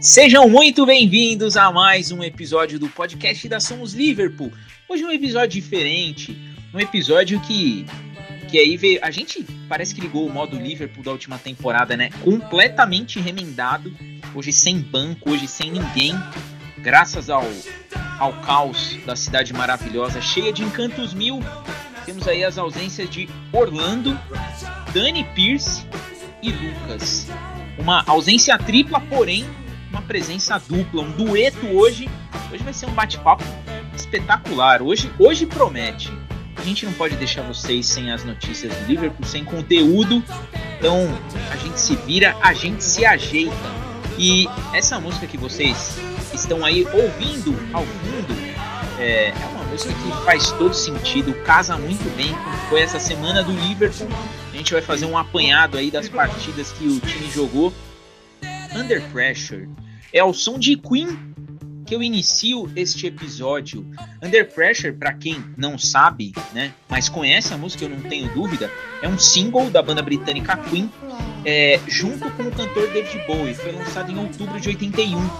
Sejam muito bem-vindos a mais um episódio do podcast da Somos Liverpool. Hoje é um episódio diferente, um episódio que que aí veio, a gente parece que ligou o modo Liverpool da última temporada, né? Completamente remendado, hoje sem banco, hoje sem ninguém, graças ao ao caos da cidade maravilhosa, cheia de encantos mil. Temos aí as ausências de Orlando, Dani Pierce e Lucas. Uma ausência tripla, porém uma presença dupla, um dueto hoje. Hoje vai ser um bate-papo espetacular. Hoje, hoje promete. A gente não pode deixar vocês sem as notícias do Liverpool, sem conteúdo. Então a gente se vira, a gente se ajeita. E essa música que vocês estão aí ouvindo ao fundo é, é uma música que faz todo sentido, casa muito bem foi essa semana do Liverpool. A gente vai fazer um apanhado aí das partidas que o time jogou. Under Pressure é o som de Queen que eu inicio este episódio. Under Pressure, para quem não sabe, né, mas conhece a música, eu não tenho dúvida, é um single da banda britânica Queen, é, junto com o cantor David Bowie. Foi lançado em outubro de 81.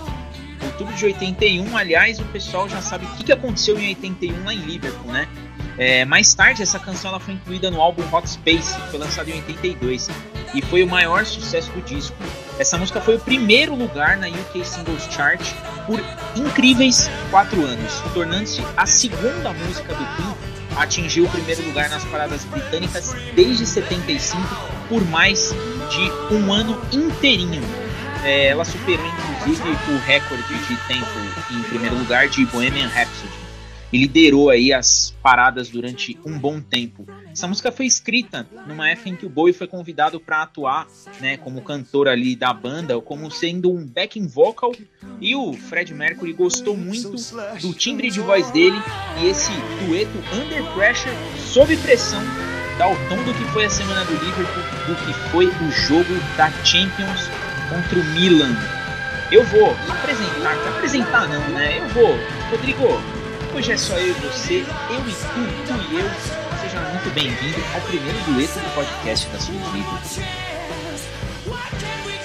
Outubro de 81, aliás, o pessoal já sabe o que, aconteceu em 81 lá em Liverpool, né? É, mais tarde, essa canção ela foi incluída no álbum Hot Space, que foi lançado em 82, e foi o maior sucesso do disco. Essa música foi o primeiro lugar na UK Singles Chart por incríveis quatro anos, tornando-se a segunda música do Queen a atingir o primeiro lugar nas paradas britânicas desde 75 por mais de um ano inteirinho. É, ela superou inclusive o recorde de tempo em primeiro lugar de Bohemian Rhapsody e liderou aí as paradas durante um bom tempo. Essa música foi escrita numa época em que o Bowie foi convidado para atuar, né, como cantor ali da banda, como sendo um backing vocal, e o Fred Mercury gostou muito do timbre de voz dele e esse dueto Under Pressure, sob pressão, dá o tom do que foi a semana do Liverpool, do que foi o jogo da Champions contra o Milan. Eu vou apresentar, apresentar não, né? Eu vou, Rodrigo, Hoje é só eu e você, eu e tu, tu e eu. Seja muito bem-vindo ao primeiro dueto do podcast da Somos Livros.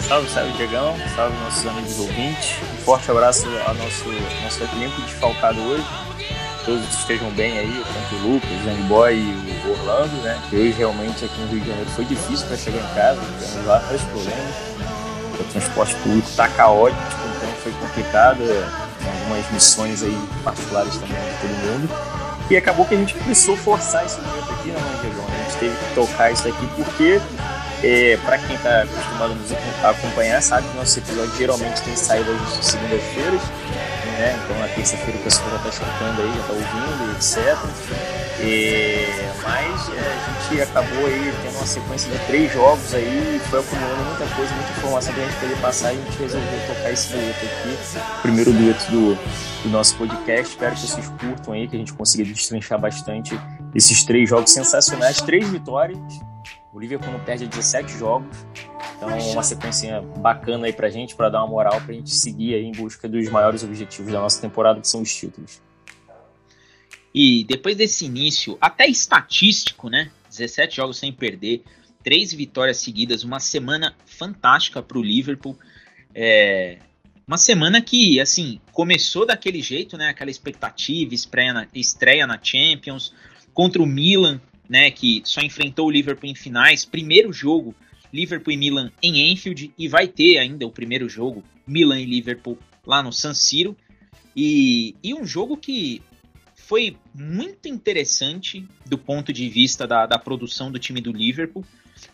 Salve, salve, Diegão. Salve, nossos amigos ouvintes. Um forte abraço ao nosso, nosso elenco desfalcado hoje. Todos estejam bem aí, tanto o Lucas, o Zanny Boy e o Orlando, né? Que hoje realmente aqui no Rio de Janeiro foi difícil para chegar em casa, tivemos vários problemas. O transporte público está caótico, então foi complicado algumas missões aí particulares também de todo mundo. E acabou que a gente precisou forçar esse momento aqui na Manjegão. A gente teve que tocar isso aqui porque, é, para quem está acostumado a acompanhar, sabe que nossos episódios geralmente têm saído às segundas-feiras. Né? Então na terça-feira o pessoal já está escutando aí, já está ouvindo, etc. É, mas é, a gente acabou aí tendo uma sequência de três jogos aí, foi acumulando muita coisa, muita informação pra gente poder passar e a gente resolveu tocar esse dueto aqui, primeiro dueto do, do nosso podcast. Espero que vocês curtam aí, que a gente consiga destrinchar bastante esses três jogos sensacionais, três vitórias. O Liverpool não perde 17 jogos. Então, uma sequência bacana aí pra gente, para dar uma moral pra gente seguir aí em busca dos maiores objetivos da nossa temporada, que são os títulos. E depois desse início, até estatístico, né? 17 jogos sem perder, três vitórias seguidas, uma semana fantástica para o Liverpool. É, uma semana que, assim, começou daquele jeito, né? Aquela expectativa, estreia na, estreia na Champions, contra o Milan, né? Que só enfrentou o Liverpool em finais. Primeiro jogo, Liverpool e Milan em Enfield, e vai ter ainda o primeiro jogo, Milan e Liverpool, lá no San Siro. E, e um jogo que foi muito interessante do ponto de vista da, da produção do time do Liverpool,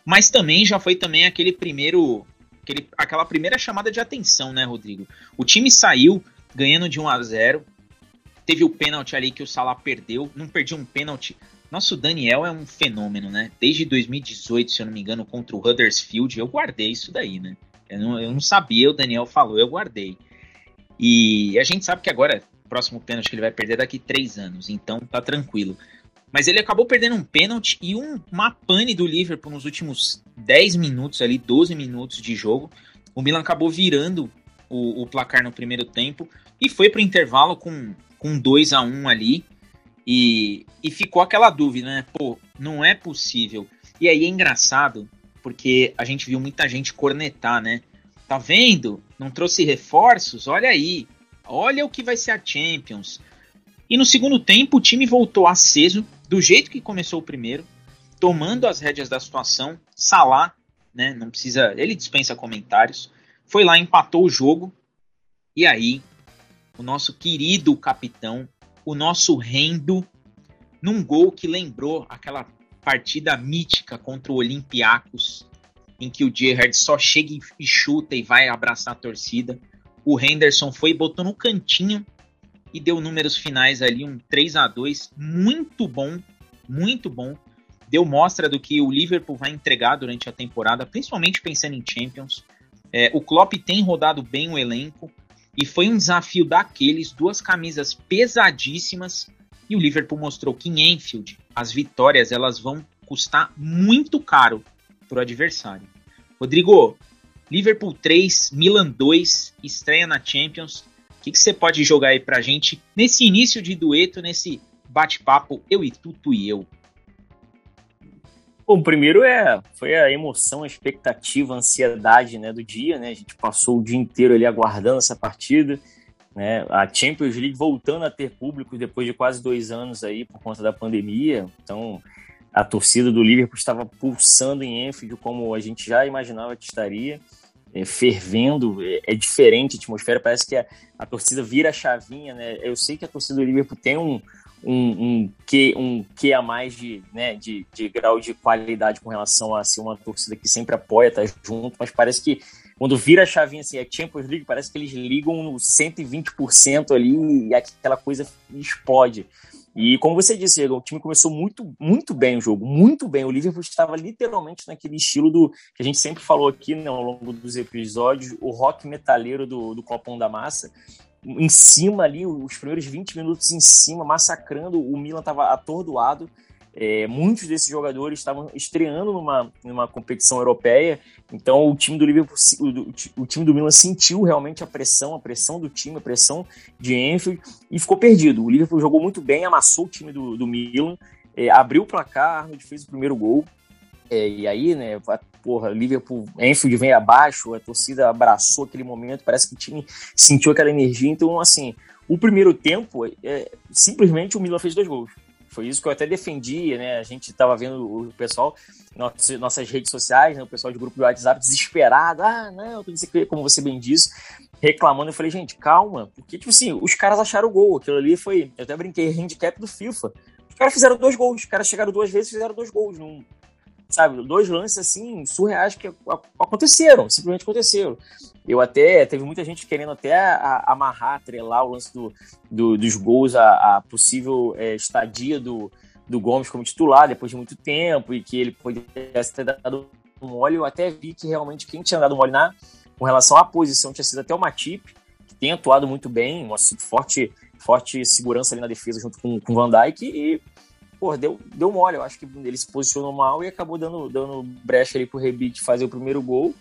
mas também já foi também aquele primeiro aquele, aquela primeira chamada de atenção, né, Rodrigo? O time saiu ganhando de 1 a 0. Teve o pênalti ali que o Salah perdeu, não perdia um pênalti. Nosso Daniel é um fenômeno, né? Desde 2018, se eu não me engano, contra o Huddersfield, eu guardei isso daí, né? Eu não, eu não sabia, o Daniel falou, eu guardei. E a gente sabe que agora próximo pênalti que ele vai perder daqui três anos, então tá tranquilo. Mas ele acabou perdendo um pênalti e um, uma pane do Liverpool nos últimos 10 minutos ali, 12 minutos de jogo. O Milan acabou virando o, o placar no primeiro tempo e foi para o intervalo com, com 2 a 1 ali. E, e ficou aquela dúvida, né? Pô, não é possível. E aí é engraçado, porque a gente viu muita gente cornetar, né? Tá vendo? Não trouxe reforços? Olha aí. Olha o que vai ser a Champions. E no segundo tempo, o time voltou aceso, do jeito que começou o primeiro, tomando as rédeas da situação. Salah, né? Não precisa. Ele dispensa comentários. Foi lá, empatou o jogo. E aí, o nosso querido capitão, o nosso Rendo, num gol que lembrou aquela partida mítica contra o Olympiacos, em que o Gerrard só chega e chuta e vai abraçar a torcida. O Henderson foi e botou no cantinho e deu números finais ali, um 3 a 2 muito bom, muito bom. Deu mostra do que o Liverpool vai entregar durante a temporada, principalmente pensando em Champions. É, o Klopp tem rodado bem o elenco e foi um desafio daqueles, duas camisas pesadíssimas e o Liverpool mostrou que em Enfield as vitórias elas vão custar muito caro para o adversário. Rodrigo, Liverpool 3, Milan 2, estreia na Champions que, que você pode jogar aí pra gente nesse início de dueto, nesse bate-papo eu e tu e eu? Bom, primeiro é, foi a emoção, a expectativa, a ansiedade né, do dia, né? A gente passou o dia inteiro ali aguardando essa partida, né? A Champions League voltando a ter público depois de quase dois anos aí por conta da pandemia. Então, a torcida do Liverpool estava pulsando em Enfield como a gente já imaginava que estaria é, fervendo, é, é, diferente a atmosfera, parece que a, a, torcida vira a chavinha, né? Eu sei que a torcida do Liverpool tem um, um, um, que, um que a mais de, né, de, de grau de qualidade com relação a ser uma torcida que sempre apoia, tá junto, mas parece que quando vira a chavinha assim, a Champions League, parece que eles ligam no 120% ali e aquela coisa explode. E como você disse, o time começou muito, muito bem o jogo, muito bem. O Liverpool estava literalmente naquele estilo do que a gente sempre falou aqui né, ao longo dos episódios, o rock metaleiro do, do Copão da Massa. Em cima ali, os primeiros 20 minutos em cima, massacrando. O Milan estava atordoado. É, muitos desses jogadores estavam estreando numa, numa competição europeia, então o time do Liverpool, o, o, time do Milan sentiu realmente a pressão, a pressão do time, a pressão de Enfield e ficou perdido. O Liverpool jogou muito bem, amassou o time do, do Milan, é, abriu o placar, Arnold fez o primeiro gol. É, e aí, né, a, porra, Liverpool, Enfield vem abaixo, a torcida abraçou aquele momento, parece que o time sentiu aquela energia. Então, assim, o primeiro tempo, é, simplesmente o Milan fez dois gols. Foi isso que eu até defendi, né? A gente estava vendo o pessoal, nossas, nossas redes sociais, né? o pessoal de grupo do WhatsApp desesperado. Ah, não, não sei o como você bem disse, reclamando. Eu falei, gente, calma, porque, tipo assim, os caras acharam o gol. Aquilo ali foi, eu até brinquei, handicap do FIFA. Os caras fizeram dois gols, os caras chegaram duas vezes e fizeram dois gols. Não, sabe, dois lances assim surreais que aconteceram, simplesmente aconteceram. Eu até teve muita gente querendo até amarrar, atrelar o lance do, do dos gols a, a possível é, estadia do, do Gomes como titular depois de muito tempo e que ele poderia ter dado um mole. Eu até vi que realmente quem tinha dado mole na com relação à posição tinha sido até o Matip, que tem atuado muito bem, uma forte forte segurança ali na defesa junto com, com o Van Dijk e pô, deu, deu mole. Eu acho que ele se posicionou mal e acabou dando, dando brecha ali pro Rebic fazer o primeiro gol.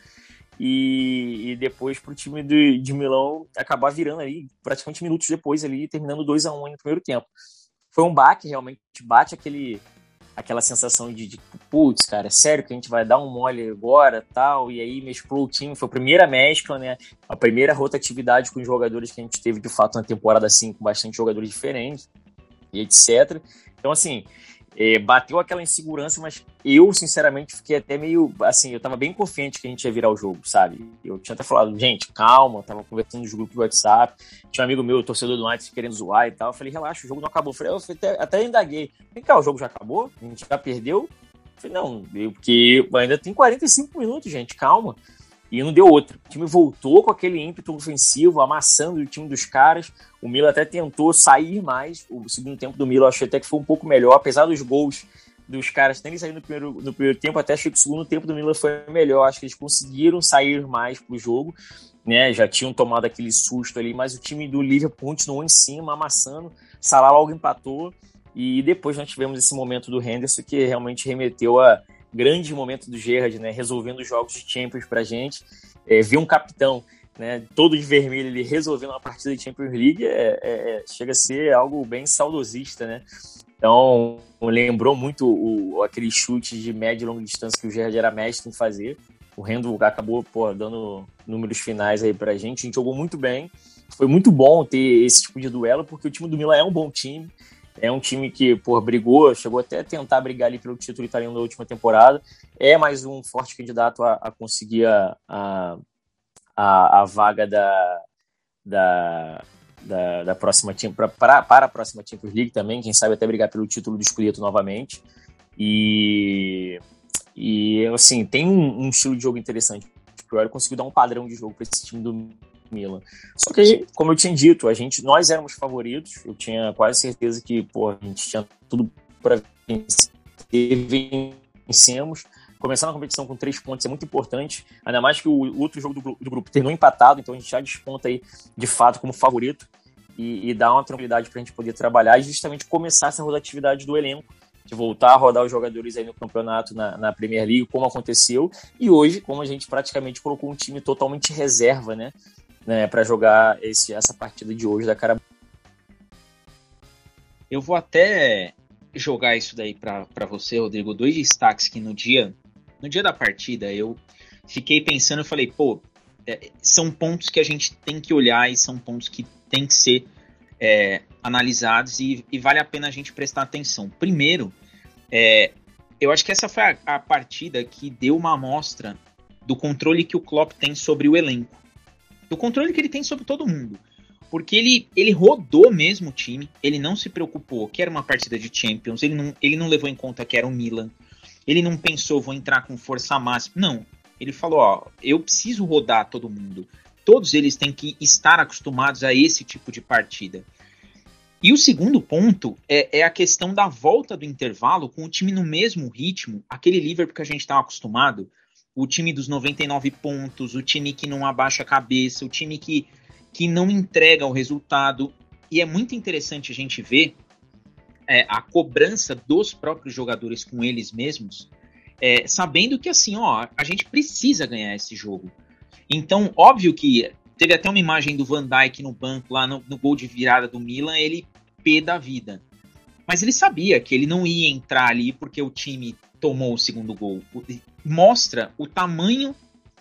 E, e depois pro time de, de Milão acabar virando ali, praticamente minutos depois ali, terminando 2 a 1 um no primeiro tempo. Foi um baque, realmente, bate aquele aquela sensação de, de putz, cara, é sério que a gente vai dar um mole agora, tal, e aí mesclou o time, foi a primeira mescla, né, a primeira rotatividade com os jogadores que a gente teve, de fato, na temporada, assim, com bastante jogadores diferentes, e etc. Então, assim, é, bateu aquela insegurança, mas eu, sinceramente, fiquei até meio. Assim, eu tava bem confiante que a gente ia virar o jogo, sabe? Eu tinha até falado, gente, calma, tava conversando nos grupos do WhatsApp. Tinha um amigo meu, torcedor do United, querendo zoar e tal. Eu falei, relaxa, o jogo não acabou. Eu, falei, eu até, até indaguei. Vem cá, o jogo já acabou? A gente já perdeu? Eu falei, não, eu, porque ainda tem 45 minutos, gente, calma. E não deu outra. O time voltou com aquele ímpeto ofensivo, amassando o time dos caras. O Milo até tentou sair mais. O segundo tempo do Milo eu achei até que foi um pouco melhor, apesar dos gols dos caras terem saído no primeiro, no primeiro tempo. Até achei que o segundo tempo do Milo foi melhor. Acho que eles conseguiram sair mais pro jogo. Né, já tinham tomado aquele susto ali, mas o time do Liverpool continuou em cima, amassando. Salah logo empatou. E depois nós tivemos esse momento do Henderson que realmente remeteu a grande momento do Gerrard, né, resolvendo os jogos de Champions pra gente. É, um capitão né, todo de vermelho, ele resolvendo uma partida de Champions League, é, é, é, chega a ser algo bem saudosista, né? Então, lembrou muito o, aquele chute de média e longa distância que o Gerard era mestre em fazer. O Rendo acabou pô, dando números finais aí pra gente. A gente jogou muito bem. Foi muito bom ter esse tipo de duelo, porque o time do Milan é um bom time. É um time que, pô, brigou, chegou até a tentar brigar ali pelo título italiano da última temporada. É mais um forte candidato a, a conseguir a, a, a, a vaga da, da, da, da próxima pra, para, para a próxima Champions League também, quem sabe até brigar pelo título do Scudetto novamente. E, e assim, tem um, um estilo de jogo interessante. O Priori conseguiu dar um padrão de jogo para esse time do Milan. Só que, como eu tinha dito, a gente, nós éramos favoritos. Eu tinha quase certeza que pô, a gente tinha tudo para vencer. Vencemos. Começar na competição com três pontos é muito importante, ainda mais que o outro jogo do, do grupo terminou empatado, então a gente já desponta aí de fato como favorito e, e dá uma tranquilidade para a gente poder trabalhar e justamente começar essa rotatividade do elenco, de voltar a rodar os jogadores aí no campeonato na, na Premier League, como aconteceu, e hoje, como a gente praticamente colocou um time totalmente reserva, né, né para jogar esse, essa partida de hoje da cara. Eu vou até jogar isso daí para você, Rodrigo, dois destaques que no dia no dia da partida, eu fiquei pensando e falei, pô, é, são pontos que a gente tem que olhar e são pontos que tem que ser é, analisados e, e, vale a pena a gente prestar atenção. Primeiro, é, eu acho que essa foi a, a, partida que deu uma amostra do controle que o Klopp tem sobre o elenco. Do controle que ele tem sobre todo mundo. Porque ele, ele rodou mesmo o time, ele não se preocupou que era uma partida de Champions, ele não, ele não levou em conta que era o Milan, ele não pensou, vou entrar com força máxima. Não. Ele falou, ó, eu preciso rodar todo mundo. Todos eles têm que estar acostumados a esse tipo de partida. E o segundo ponto é, é, a questão da volta do intervalo com o time no mesmo ritmo, aquele Liverpool que a gente estava acostumado, o time dos 99 pontos, o time que não abaixa a cabeça, o time que, que não entrega o resultado. E é muito interessante a gente ver é, a cobrança dos próprios jogadores com eles mesmos, é, sabendo que assim, ó, a gente precisa ganhar esse jogo. Então, óbvio que teve até uma imagem do Van Dijk no banco lá no, no gol de virada do Milan, ele pé da vida. Mas ele sabia que ele não ia entrar ali porque o time tomou o segundo gol. Mostra o tamanho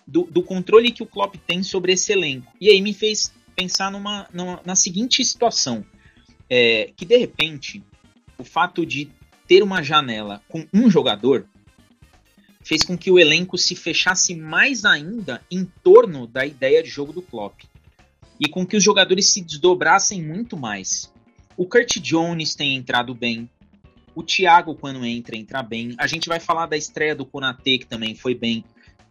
do, do controle que o Klopp tem sobre esse elenco. E aí me fez pensar numa, numa na seguinte situação. É, que de repente o fato de ter uma janela com um jogador fez com que o elenco se fechasse mais ainda em torno da ideia de jogo do Klopp e com que os jogadores se desdobrassem muito mais. O Kurt Jones tem entrado bem, o Thiago quando entra entra bem. A gente vai falar da estreia do Konate que também foi bem.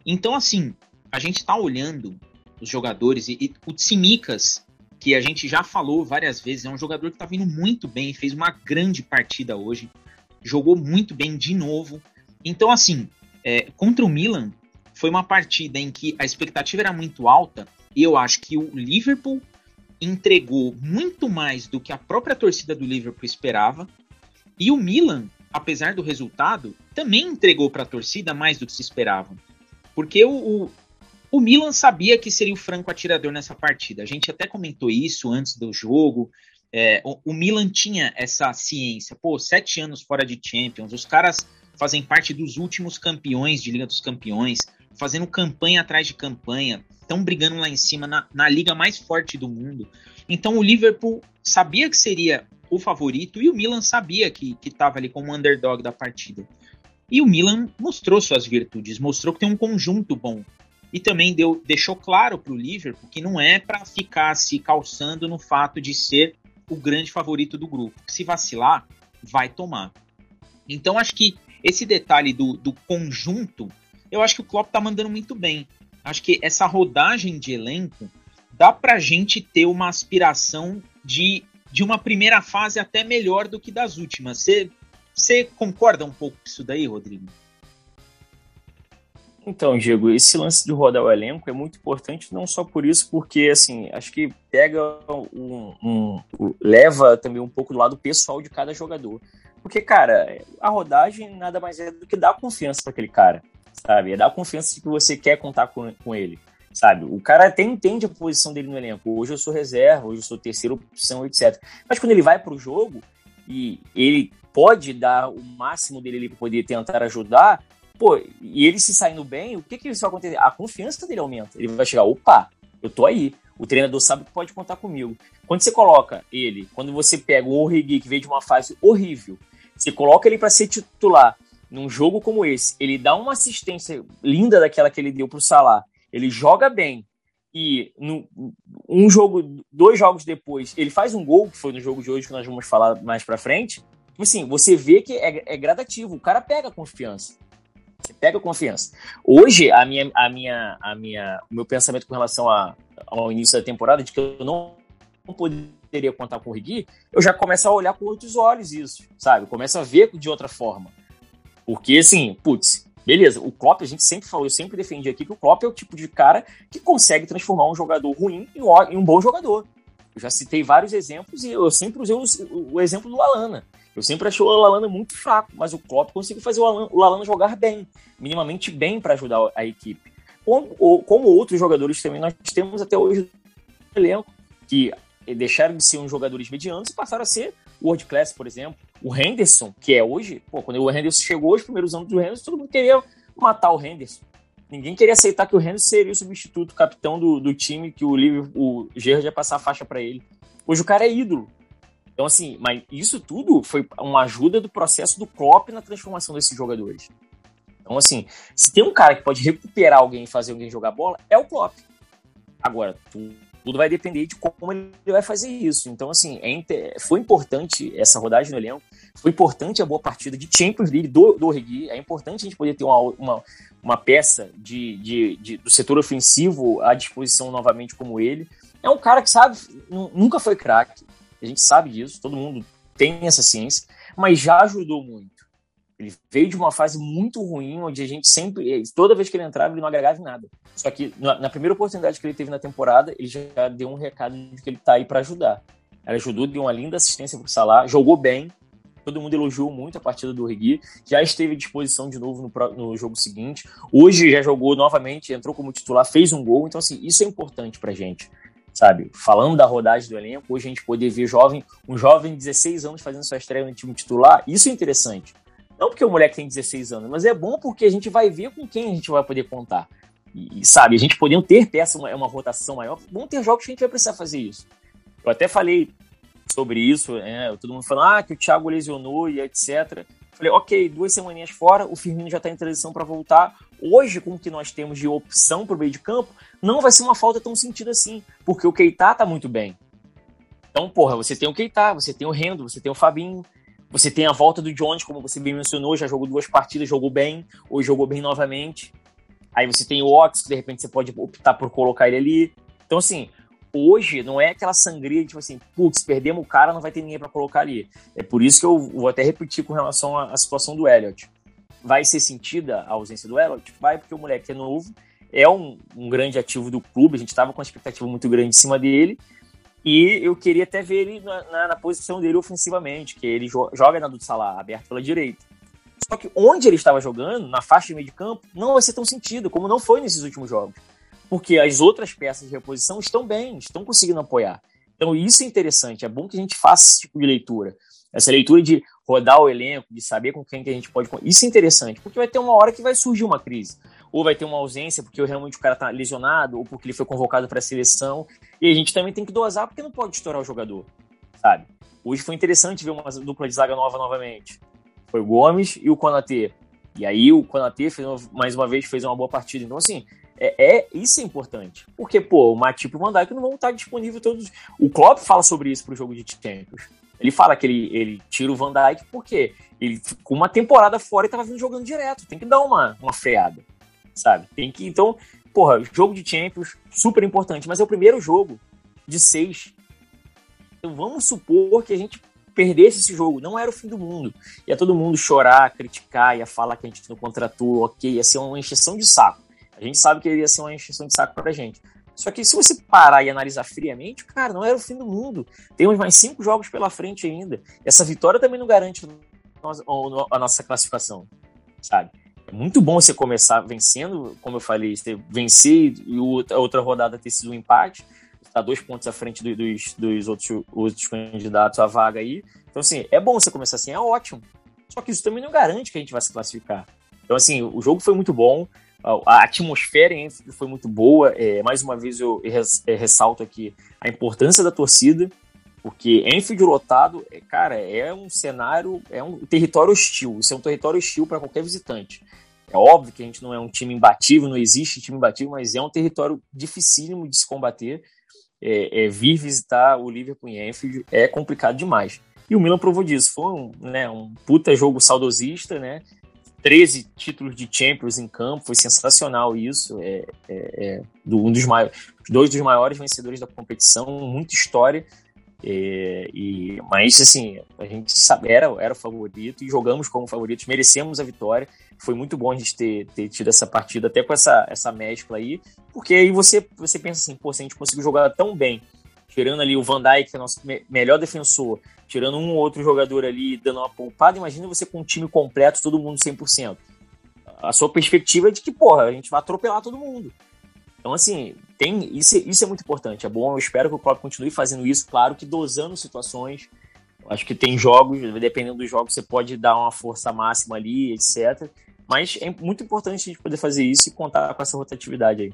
Então assim, a gente está olhando os jogadores e, e o Tsimikas que a gente já falou várias vezes, é um jogador que está vindo muito bem, fez uma grande partida hoje, jogou muito bem de novo. Então, assim, é, contra o Milan, foi uma partida em que a expectativa era muito alta, e eu acho que o Liverpool entregou muito mais do que a própria torcida do Liverpool esperava, e o Milan, apesar do resultado, também entregou para a torcida mais do que se esperava. Porque o, o Milan sabia que seria o franco atirador nessa partida. A gente até comentou isso antes do jogo. É, o, o, Milan tinha essa ciência. Pô, sete anos fora de Champions. Os caras fazem parte dos últimos campeões de Liga dos Campeões, fazendo campanha atrás de campanha. Estão brigando lá em cima na, na liga mais forte do mundo. Então o Liverpool sabia que seria o favorito e o Milan sabia que estava ali como underdog da partida. E o Milan mostrou suas virtudes, mostrou que tem um conjunto bom e também deu, deixou claro para o Liverpool que não é para ficar se calçando no fato de ser o grande favorito do grupo. Se vacilar, vai tomar. Então acho que esse detalhe do, do conjunto, eu acho que o Klopp tá mandando muito bem. Acho que essa rodagem de elenco dá para a gente ter uma aspiração de, de uma primeira fase até melhor do que das últimas. Você concorda um pouco com isso daí, Rodrigo? Então, Diego, esse lance de rodar o elenco é muito importante, não só por isso, porque, assim, acho que pega um, um, leva também um pouco do lado pessoal de cada jogador. Porque, cara, a rodagem nada mais é do que dar confiança para aquele cara, sabe? É dar confiança de que você quer contar com, com ele. sabe? O cara até entende a posição dele no elenco. Hoje eu sou reserva, hoje eu sou terceira opção, etc. Mas quando ele vai para o jogo e ele pode dar o máximo dele para poder tentar ajudar, pô, e ele se saindo bem, o que que isso vai acontecer? A confiança dele aumenta. Ele vai chegar, opa, eu tô aí. O treinador sabe que pode contar comigo. Quando você coloca ele, quando você pega o Origi, que veio de uma fase horrível, você coloca ele para ser titular num jogo como esse, ele dá uma assistência linda daquela que ele deu pro Salah, ele joga bem, e no, um jogo, dois jogos depois, ele faz um gol, que foi no jogo de hoje que nós vamos falar mais pra frente, tipo assim, você vê que é, é gradativo, o cara pega confiança. Você pega confiança. Hoje, a minha, a minha, a minha, o meu pensamento com relação a, ao início da temporada, de que eu não, não poderia contar com o Rigui, eu já começo a olhar com outros olhos isso, sabe? Começo a ver de outra forma. Porque, assim, putz, beleza, o Klopp, a gente sempre falou, eu sempre defendi aqui que o Klopp é o tipo de cara que consegue transformar um jogador ruim em um, em um bom jogador. Eu já citei vários exemplos e eu sempre usei o, o exemplo do Alana. Eu sempre achei o Lalana muito fraco, mas o Klopp conseguiu fazer o Lalana jogar bem, minimamente bem para ajudar a equipe. Como, como, outros jogadores também nós temos até hoje no elenco, que deixaram de ser uns jogadores medianos e passaram a ser world class, por exemplo. O Henderson, que é hoje, pô, quando o Henderson chegou, os primeiros anos do Henderson, todo mundo queria matar o Henderson. Ninguém queria aceitar que o Henderson seria o substituto, capitão do, do time, que o, o Gerrard ia passar a faixa para ele. Hoje o cara é ídolo. Então, assim, mas isso tudo foi uma ajuda do processo do Klopp na transformação desses jogadores. Então, assim, se tem um cara que pode recuperar alguém e fazer alguém jogar bola, é o Klopp. Agora, tudo vai depender de como ele vai fazer isso. Então, assim, é, foi importante essa rodagem no elenco, foi importante a boa partida de Champions League do, do Regui, é importante a gente poder ter uma, uma, uma peça de, de, de, do setor ofensivo à disposição novamente como ele. É um cara que, sabe, nunca foi craque, a gente sabe disso, todo mundo tem essa ciência, mas já ajudou muito. Ele veio de uma fase muito ruim, onde a gente sempre, toda vez que ele entrava, ele não agregava em nada. Só que na, primeira oportunidade que ele teve na temporada, ele já deu um recado de que ele tá aí para ajudar. Ele ajudou, deu uma linda assistência pro Salah, jogou bem, todo mundo elogiou muito a partida do Regui, já esteve à disposição de novo no, no, jogo seguinte, hoje já jogou novamente, entrou como titular, fez um gol, então assim, isso é importante pra gente sabe? Falando da rodagem do elenco, hoje a gente poder ver jovem, um jovem de 16 anos fazendo sua estreia no time titular, isso é interessante. Não porque o moleque tem 16 anos, mas é bom porque a gente vai ver com quem a gente vai poder contar. E, sabe, a gente podendo ter peça, uma, uma rotação maior, vão ter jogos que a gente vai precisar fazer isso. Eu até falei sobre isso, né? todo mundo falando ah, que o Thiago lesionou e etc. Falei, ok, duas semaninhas fora, o Firmino já está em transição para voltar. Hoje, com o que nós temos de opção para o meio de campo, não vai ser uma falta tão sentida assim, porque o Keita tá muito bem. Então, porra, você tem o Keita, você tem o Rendo, você tem o Fabinho, você tem a volta do Jones, como você bem mencionou, já jogou duas partidas, jogou bem, hoje jogou bem novamente. Aí você tem o Ox, que de repente você pode optar por colocar ele ali. Então, assim, hoje não é aquela sangria de tipo assim, putz, perdemos o cara, não vai ter ninguém para colocar ali. É por isso que eu vou até repetir com relação à, à situação do Elliot. Vai ser sentida a ausência do Elliot? Vai, porque o moleque é novo, é um, um grande ativo do clube, a gente estava com uma expectativa muito grande em cima dele, e eu queria até ver ele na, na, na posição dele ofensivamente, que ele jo joga na do Salah, aberto pela direita. Só que onde ele estava jogando, na faixa de meio de campo, não vai ser tão sentido, como não foi nesses últimos jogos porque as outras peças de reposição estão bem, estão conseguindo apoiar. Então isso é interessante, é bom que a gente faça esse tipo de leitura. Essa leitura de rodar o elenco, de saber com quem que a gente pode. Isso é interessante, porque vai ter uma hora que vai surgir uma crise. Ou vai ter uma ausência porque realmente o cara está lesionado, ou porque ele foi convocado para a seleção. E a gente também tem que dosar porque não pode estourar o jogador, sabe? Hoje foi interessante ver uma dupla de zaga nova novamente. Foi o Gomes e o Konatê. E aí o Konatê fez, mais uma vez fez uma boa partida. Então, assim, é, é, isso é importante. Porque, pô, o Matip e o Van Dijk não vão estar disponíveis todos. O Klopp fala sobre isso pro jogo de Champions. Ele fala que ele, ele tira o Van Dijk porque ele ficou uma temporada fora e tava vindo jogando direto. Tem que dar uma, uma freada, sabe? Tem que, então, porra, jogo de Champions, super importante, mas é o primeiro jogo de seis. Então vamos supor que a gente perdesse esse jogo, não era o fim do mundo. Ia todo mundo chorar, criticar, ia falar que a gente não contratou, ok, ia ser uma encheção de saco. A gente sabe que iria ser uma encheção de saco pra gente. Só que se você parar e analisar friamente, cara, não era o fim do mundo. Temos mais cinco jogos pela frente ainda. Essa vitória também não garante a nossa classificação, sabe? Muito bom você começar vencendo, como eu falei, você vencer e a outra rodada ter sido um empate, está dois pontos à frente dos, dos outros, outros candidatos à vaga aí. Então, assim, é bom você começar assim, é ótimo. Só que isso também não garante que a gente vai se classificar. Então, assim, o jogo foi muito bom, a atmosfera em foi muito boa. É, mais uma vez eu é, ressalto aqui a importância da torcida, porque Enfield lotado, é, cara, é um cenário, é um território hostil. Isso é um território hostil para qualquer visitante. É óbvio que a gente não é um time imbatível, não existe time imbatível, mas é um território dificílimo de se combater. É, é, vir visitar o Liverpool em Enfield é complicado demais. E o Milan provou disso. Foi um, né, um puta jogo saudosista, né? 13 títulos de Champions em campo, foi sensacional isso. É, é, é do, um dos maiores, dois dos maiores vencedores da competição, muita história. É, e, mas assim, a gente era, era o favorito e jogamos como favoritos, merecemos a vitória. Foi muito bom a gente ter, ter tido essa partida, até com essa, essa mescla aí, porque aí você, você pensa assim, pô, se a gente conseguiu jogar tão bem, tirando ali o Van Dijk, que é nosso me melhor defensor, tirando um ou outro jogador ali dando uma poupada, imagina você com um time completo, todo mundo 100%. A sua perspectiva é de que, porra, a gente vai atropelar todo mundo. Então, assim, tem isso, isso é muito importante. É bom, eu espero que o Klopp continue fazendo isso, claro que dosando situações. Acho que tem jogos, dependendo dos jogos, você pode dar uma força máxima ali, etc. Mas é muito importante a gente poder fazer isso e contar com essa rotatividade aí.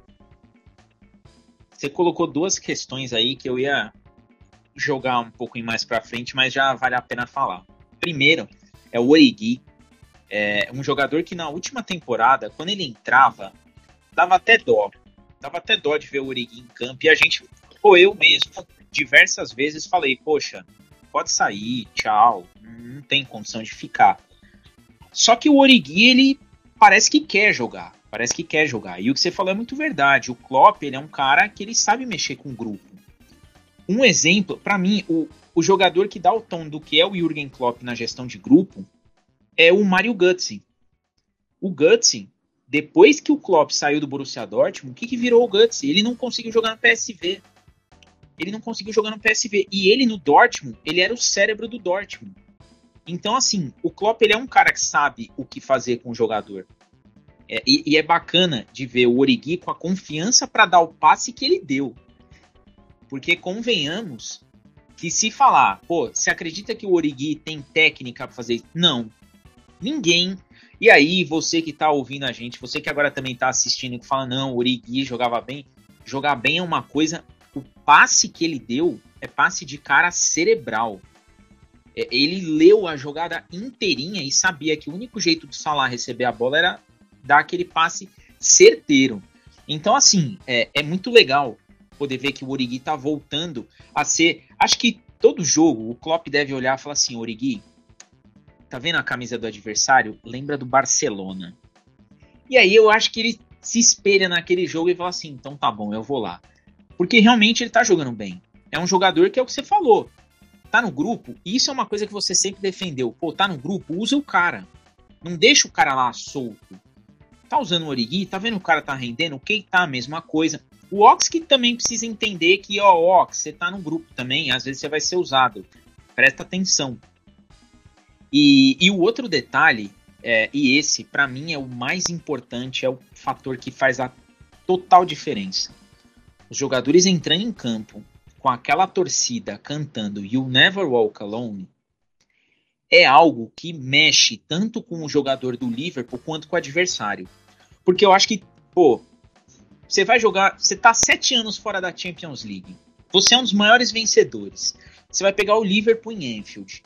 Você colocou duas questões aí que eu ia jogar um pouco mais para frente, mas já vale a pena falar. Primeiro é o Origi, é um jogador que na última temporada, quando ele entrava, dava até dó dava até dó de ver o Origi em campo. E a gente, ou eu mesmo, diversas vezes falei, poxa, pode sair, tchau, não tem condição de ficar. Só que o Origi, ele parece que quer jogar, parece que quer jogar. E o que você falou é muito verdade. O Klopp, ele é um cara que ele sabe mexer com o grupo. Um exemplo, para mim, o, o jogador que dá o tom do que é o Jürgen Klopp na gestão de grupo é o Mario Götze. O Götze, depois que o Klopp saiu do Borussia Dortmund, o que, que virou o Guts? Ele não conseguiu jogar no PSV. Ele não conseguiu jogar no PSV. E ele no Dortmund, ele era o cérebro do Dortmund. Então, assim, o Klopp ele é um cara que sabe o que fazer com o jogador. É, e, e, é bacana de ver o Origi com a confiança para dar o passe que ele deu. Porque convenhamos que se falar, pô, você acredita que o Origi tem técnica para fazer isso? Não. Ninguém e aí, você que tá ouvindo a gente, você que agora também tá assistindo e fala, não, o Origi jogava bem. Jogar bem é uma coisa. O passe que ele deu é passe de cara cerebral. É, ele leu a jogada inteirinha e sabia que o único jeito de Salah receber a bola era dar aquele passe certeiro. Então, assim, é, é muito legal poder ver que o Origi tá voltando a ser. Acho que todo jogo o Klopp deve olhar e falar assim: Origi, tá vendo a camisa do adversário? Lembra do Barcelona. E aí eu acho que ele se espelha naquele jogo e fala assim: então tá bom, eu vou lá. Porque realmente ele tá jogando bem. É um jogador que é o que você falou. Tá no grupo, isso é uma coisa que você sempre defendeu. Pô, tá no grupo, usa o cara. Não deixa o cara lá solto. Tá usando o Origi, tá vendo o cara tá rendendo? O que tá a mesma coisa. O Ox que também precisa entender que, ó, Ox, você tá no grupo também, às vezes você vai ser usado. Presta atenção. E, e o outro detalhe, é, e esse para mim é o mais importante, é o fator que faz a total diferença. Os jogadores entrando em campo com aquela torcida cantando You Never Walk Alone é algo que mexe tanto com o jogador do Liverpool quanto com o adversário. Porque eu acho que, pô, você vai jogar, você tá sete anos fora da Champions League. Você é um dos maiores vencedores. Você vai pegar o Liverpool em Anfield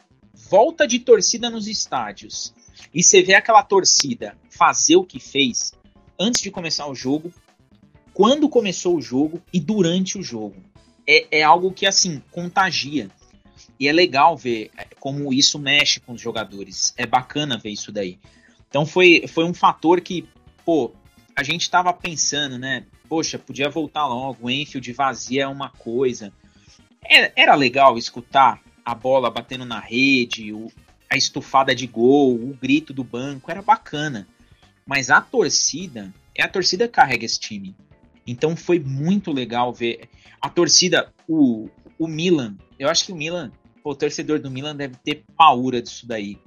volta de torcida nos estádios e você vê aquela torcida fazer o que fez antes de começar o jogo, quando começou o jogo e durante o jogo. É, é algo que, assim, contagia. E é legal ver é, como isso mexe com os jogadores. É bacana ver isso daí. Então foi, foi um fator que, pô, a gente tava pensando, né? Poxa, podia voltar logo, Enfield vazia é uma coisa. É, era legal escutar a bola batendo na rede, o, a estufada de gol, o grito do banco, era bacana. Mas a torcida, é a torcida que carrega esse time. Então foi muito legal ver a torcida, o, o Milan. Eu acho que o Milan, o torcedor do Milan deve ter paura disso daí.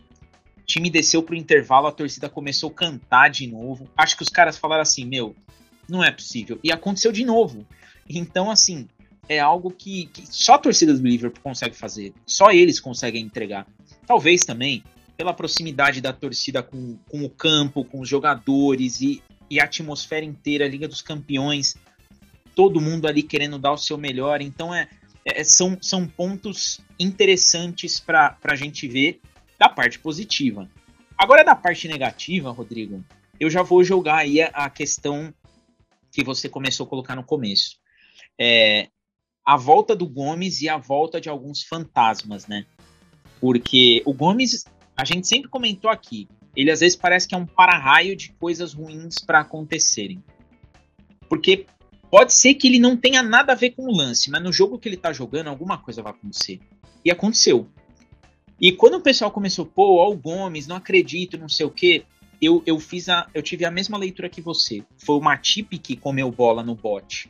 time desceu pro intervalo, a torcida começou a cantar de novo. Acho que os caras falaram assim, meu, não é possível. E aconteceu de novo. Então, assim, é algo que, que só a torcida do Liverpool consegue fazer. Só eles conseguem entregar. Talvez também pela proximidade da torcida com, com o campo, com os jogadores e, e a atmosfera inteira, a Liga dos Campeões, todo mundo ali querendo dar o seu melhor. Então, é, é são, são pontos interessantes para a gente ver da parte positiva. Agora, da parte negativa, Rodrigo, eu já vou jogar aí a, a questão que você começou a colocar no começo. É, a volta do Gomes e a volta de alguns fantasmas, né? Porque o Gomes, a gente sempre comentou aqui, ele às vezes parece que é um para-raio de coisas ruins para acontecerem. Porque pode ser que ele não tenha nada a ver com o lance, mas no jogo que ele tá jogando, alguma coisa vai acontecer. E aconteceu. E quando o pessoal começou, pô, ó o Gomes, não acredito, não sei o quê, eu, eu fiz a. Eu tive a mesma leitura que você. Foi o Matip que comeu bola no bote.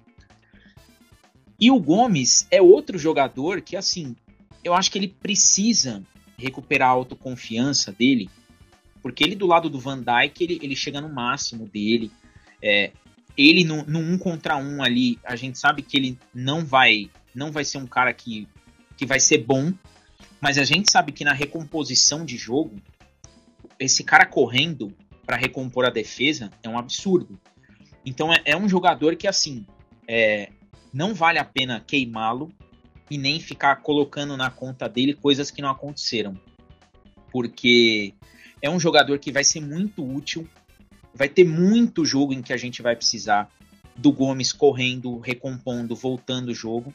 E o Gomes é outro jogador que, assim, eu acho que ele precisa recuperar a autoconfiança dele, porque ele do lado do Van Dijk, ele, ele chega no máximo dele. É, ele no, no um contra um ali, a gente sabe que ele não vai não vai ser um cara que, que vai ser bom, mas a gente sabe que na recomposição de jogo, esse cara correndo para recompor a defesa é um absurdo. Então é, é um jogador que, assim, é, não vale a pena queimá-lo e nem ficar colocando na conta dele coisas que não aconteceram. Porque é um jogador que vai ser muito útil, vai ter muito jogo em que a gente vai precisar do Gomes correndo, recompondo, voltando o jogo.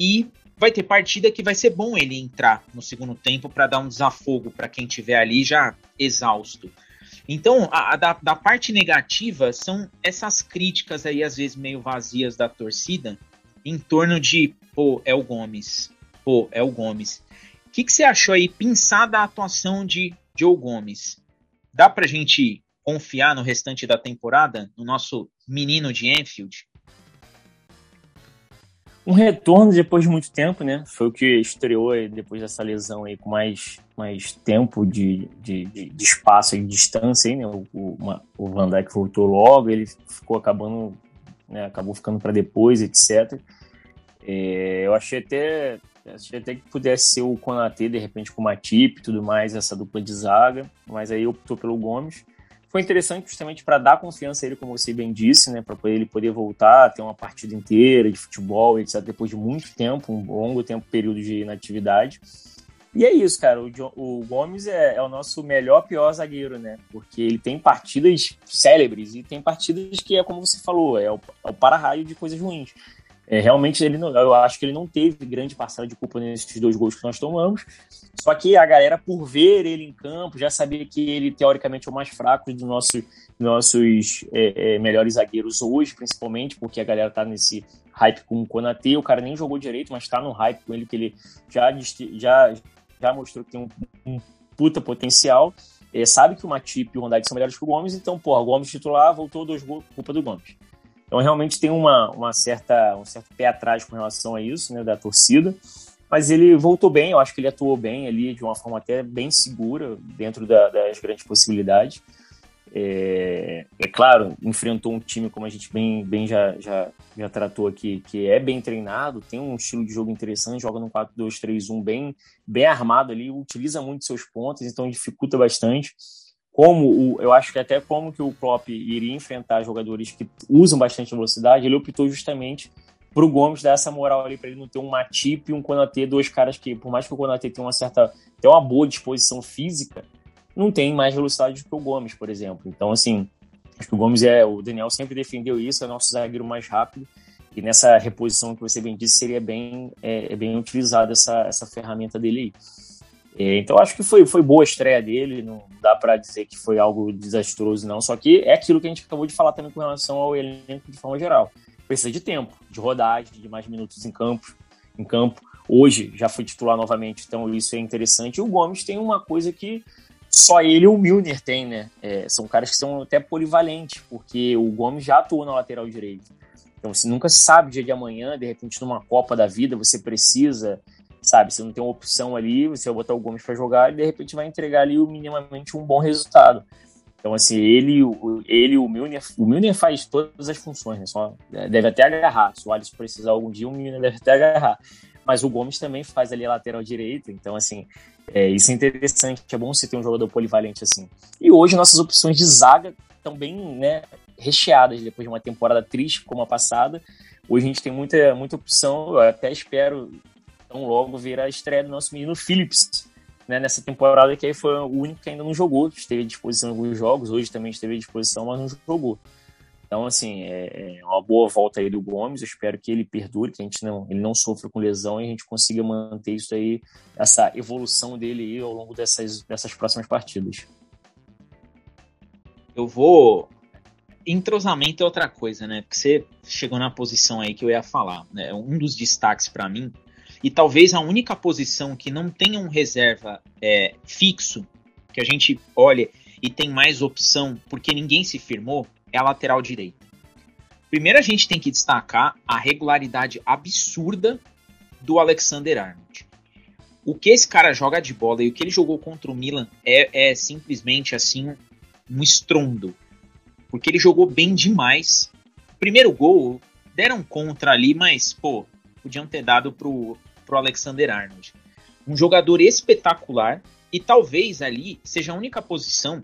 E vai ter partida que vai ser bom ele entrar no segundo tempo para dar um desafogo para quem tiver ali já exausto. Então, a, a da, da, parte negativa são essas críticas aí, às vezes meio vazias da torcida, em torno de, pô, é o Gomes, pô, é o Gomes. O que, que você achou aí, pensar da atuação de Joe Gomes? Dá pra gente confiar no restante da temporada, no nosso menino de Enfield? Um retorno depois de muito tempo, né? Foi o que estreou depois dessa lesão aí com mais, mais tempo de, de, de, espaço e distância aí, né? O, o, uma, o Van Dijk voltou logo, ele ficou acabando, né? acabou ficando para depois, etc. É, eu achei até, achei até que pudesse ser o Konaté, de repente, com o Matip e tudo mais, essa dupla de zaga, mas aí optou pelo Gomes foi interessante justamente para dar confiança a ele, como você bem disse, né, para ele poder voltar, ter uma partida inteira de futebol, etc, depois de muito tempo, um longo tempo, período de inatividade. E é isso, cara. O, o Gomes é, é, o nosso melhor, pior zagueiro, né? Porque ele tem partidas célebres e tem partidas que é como você falou, é o, é o para-raio de coisas ruins. É, realmente ele não, eu acho que ele não teve grande parcela de culpa nesses dois gols que nós tomamos. Só que a galera, por ver ele em campo, já sabia que ele teoricamente é o mais fraco dos nosso, nossos é, é, melhores zagueiros hoje, principalmente, porque a galera tá nesse hype com o Konate. O cara nem jogou direito, mas tá no hype com ele, que ele já, já, já mostrou que tem um, um puta potencial. É, sabe que o Matip e o Rondade são melhores que o Gomes, então, porra, o Gomes titular voltou dois gols, culpa do Gomes. Então, realmente tem uma, uma certa, um certo pé atrás com relação a isso, né, da torcida. Mas ele voltou bem, eu acho que ele atuou bem ali, de uma forma até bem segura, dentro da, das grandes possibilidades. É, é, claro, enfrentou um time, como a gente bem, bem já, já, já tratou aqui, que é bem treinado, tem um estilo de jogo interessante, joga no 4-2-3-1 bem, bem armado ali, utiliza muito seus pontos, então dificulta bastante como o, eu acho que até como que o Klopp iria enfrentar jogadores que usam bastante velocidade, ele optou justamente para o Gomes dar essa moral ali para ele não ter um Matip e um Konaté, dois caras que, por mais que o Konaté tenha uma certa, tenha uma boa disposição física, não tem mais velocidade do que o Gomes, por exemplo. Então, assim, acho que o Gomes é, o Daniel sempre defendeu isso, é nosso zagueiro mais rápido, e nessa reposição que você bem disse, seria bem, é, é bem utilizada essa, essa ferramenta dele aí. É, então acho que foi, foi boa a estreia dele, não dá para dizer que foi algo desastroso, não. Só que é aquilo que a gente acabou de falar também com relação ao elenco de forma geral. Precisa de tempo, de rodagem, de mais minutos em campo. Em campo. Hoje já foi titular novamente, então isso é interessante. E o Gomes tem uma coisa que só ele e o Milner tem, né? É, são caras que são até polivalentes, porque o Gomes já atuou na lateral direita. Então você nunca sabe dia de amanhã, de repente numa Copa da Vida, você precisa sabe? Você não tem uma opção ali, você vai botar o Gomes para jogar e de repente vai entregar ali minimamente um bom resultado. Então, assim, ele, ele, o Milner, o Milner faz todas as funções, né? Só é, deve até agarrar. Se o Alisson precisar algum dia, o Milner deve até agarrar. Mas o Gomes também faz ali a lateral direita, então, assim, é, isso é interessante. É bom você ter um jogador polivalente assim. E hoje nossas opções de zaga estão bem né, recheadas depois de uma temporada triste como a passada. Hoje a gente tem muita, muita opção. Eu até espero tão logo ver a estreia do nosso menino Phillips, né, nessa temporada que aí foi o único que ainda não jogou, esteve à disposição em alguns jogos, hoje também esteve à disposição, mas não jogou. Então, assim, é, é uma boa volta aí do Gomes, eu espero que ele perdure, que a gente não, ele não sofra com lesão e a gente consiga manter isso aí, essa evolução dele aí ao longo dessas, dessas próximas partidas. Eu vou entrosamento é outra coisa, né? Porque você chegou na posição aí que eu ia falar. Né? Um dos destaques para mim e talvez a única posição que não tenha um reserva é, fixo, que a gente olha e tem mais opção, porque ninguém se firmou, é a lateral direita. Primeiro a gente tem que destacar a regularidade absurda do Alexander Arnold. O que esse cara joga de bola e o que ele jogou contra o Milan é, é simplesmente assim um estrondo. Porque ele jogou bem demais. Primeiro gol, deram contra ali, mas, pô, podiam ter dado pro, pro Alexander Arnold. Um jogador espetacular e talvez ali seja a única posição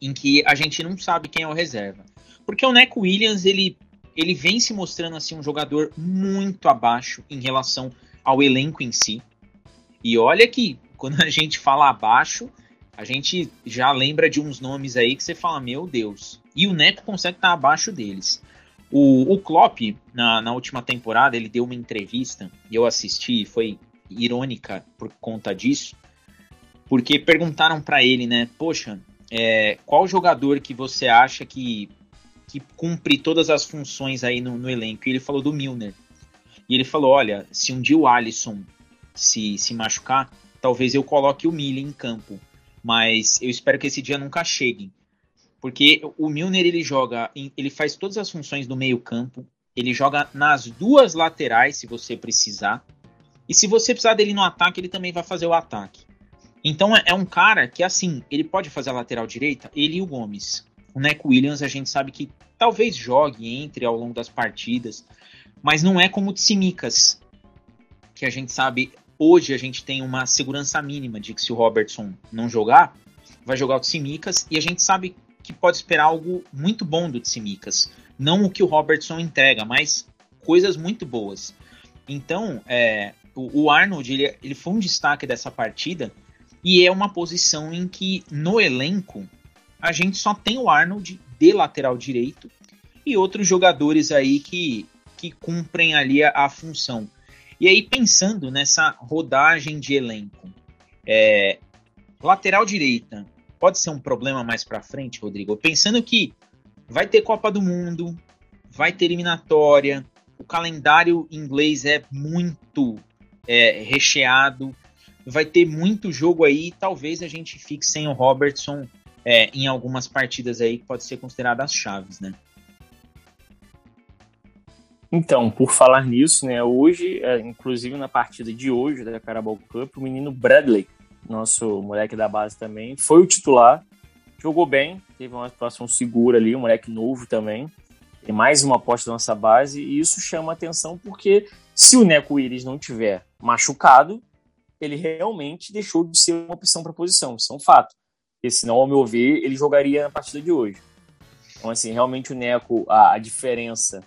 em que a gente não sabe quem é o reserva. Porque o Neco Williams, ele, ele vem se mostrando assim um jogador muito abaixo em relação ao elenco em si. E olha que quando a gente fala abaixo, a gente já lembra de uns nomes aí que você fala, meu Deus. E o Neco consegue estar abaixo deles. O, o Klopp, na, na última temporada, ele deu uma entrevista, e eu assisti, foi irônica por conta disso, porque perguntaram para ele, né, poxa, é, qual jogador que você acha que, que cumpre todas as funções aí no, no elenco? E ele falou do Milner. E ele falou, olha, se um dia o Alisson se, se machucar, talvez eu coloque o Milner em campo, mas eu espero que esse dia nunca chegue. Porque o Milner ele joga, ele faz todas as funções do meio-campo, ele joga nas duas laterais se você precisar. E se você precisar dele no ataque, ele também vai fazer o ataque. Então é, é um cara que, assim, ele pode fazer a lateral direita, ele e o Gomes. O Neco Williams a gente sabe que talvez jogue, entre ao longo das partidas, mas não é como o Tsimikas, que a gente sabe, hoje a gente tem uma segurança mínima de que se o Robertson não jogar, vai jogar o Tsimikas, e a gente sabe que pode esperar algo muito bom do Tsimikas. Não o que o Robertson entrega, mas coisas muito boas. Então, é, o, o, Arnold ele, ele foi um destaque dessa partida e é uma posição em que no elenco a gente só tem o Arnold de lateral direito e outros jogadores aí que, que cumprem ali a, a função. E aí, pensando nessa rodagem de elenco, é, lateral direita, pode ser um problema mais para frente, Rodrigo? Pensando que vai ter Copa do Mundo, vai ter eliminatória, o calendário inglês é muito é, recheado, vai ter muito jogo aí, talvez a gente fique sem o Robertson é, em algumas partidas aí que pode ser consideradas chaves, né? Então, por falar nisso, né, hoje, é, inclusive na partida de hoje da Carabao Cup, o menino Bradley nosso moleque da base também, foi o titular, jogou bem, teve uma atuação segura ali, um moleque novo também, tem mais uma aposta da nossa base, e isso chama atenção porque se o Neco Iris não tiver machucado, ele realmente deixou de ser uma opção para posição, isso é um fato. Porque senão, ao meu ver, ele jogaria na partida de hoje. Então, assim, realmente o Neco, a, a diferença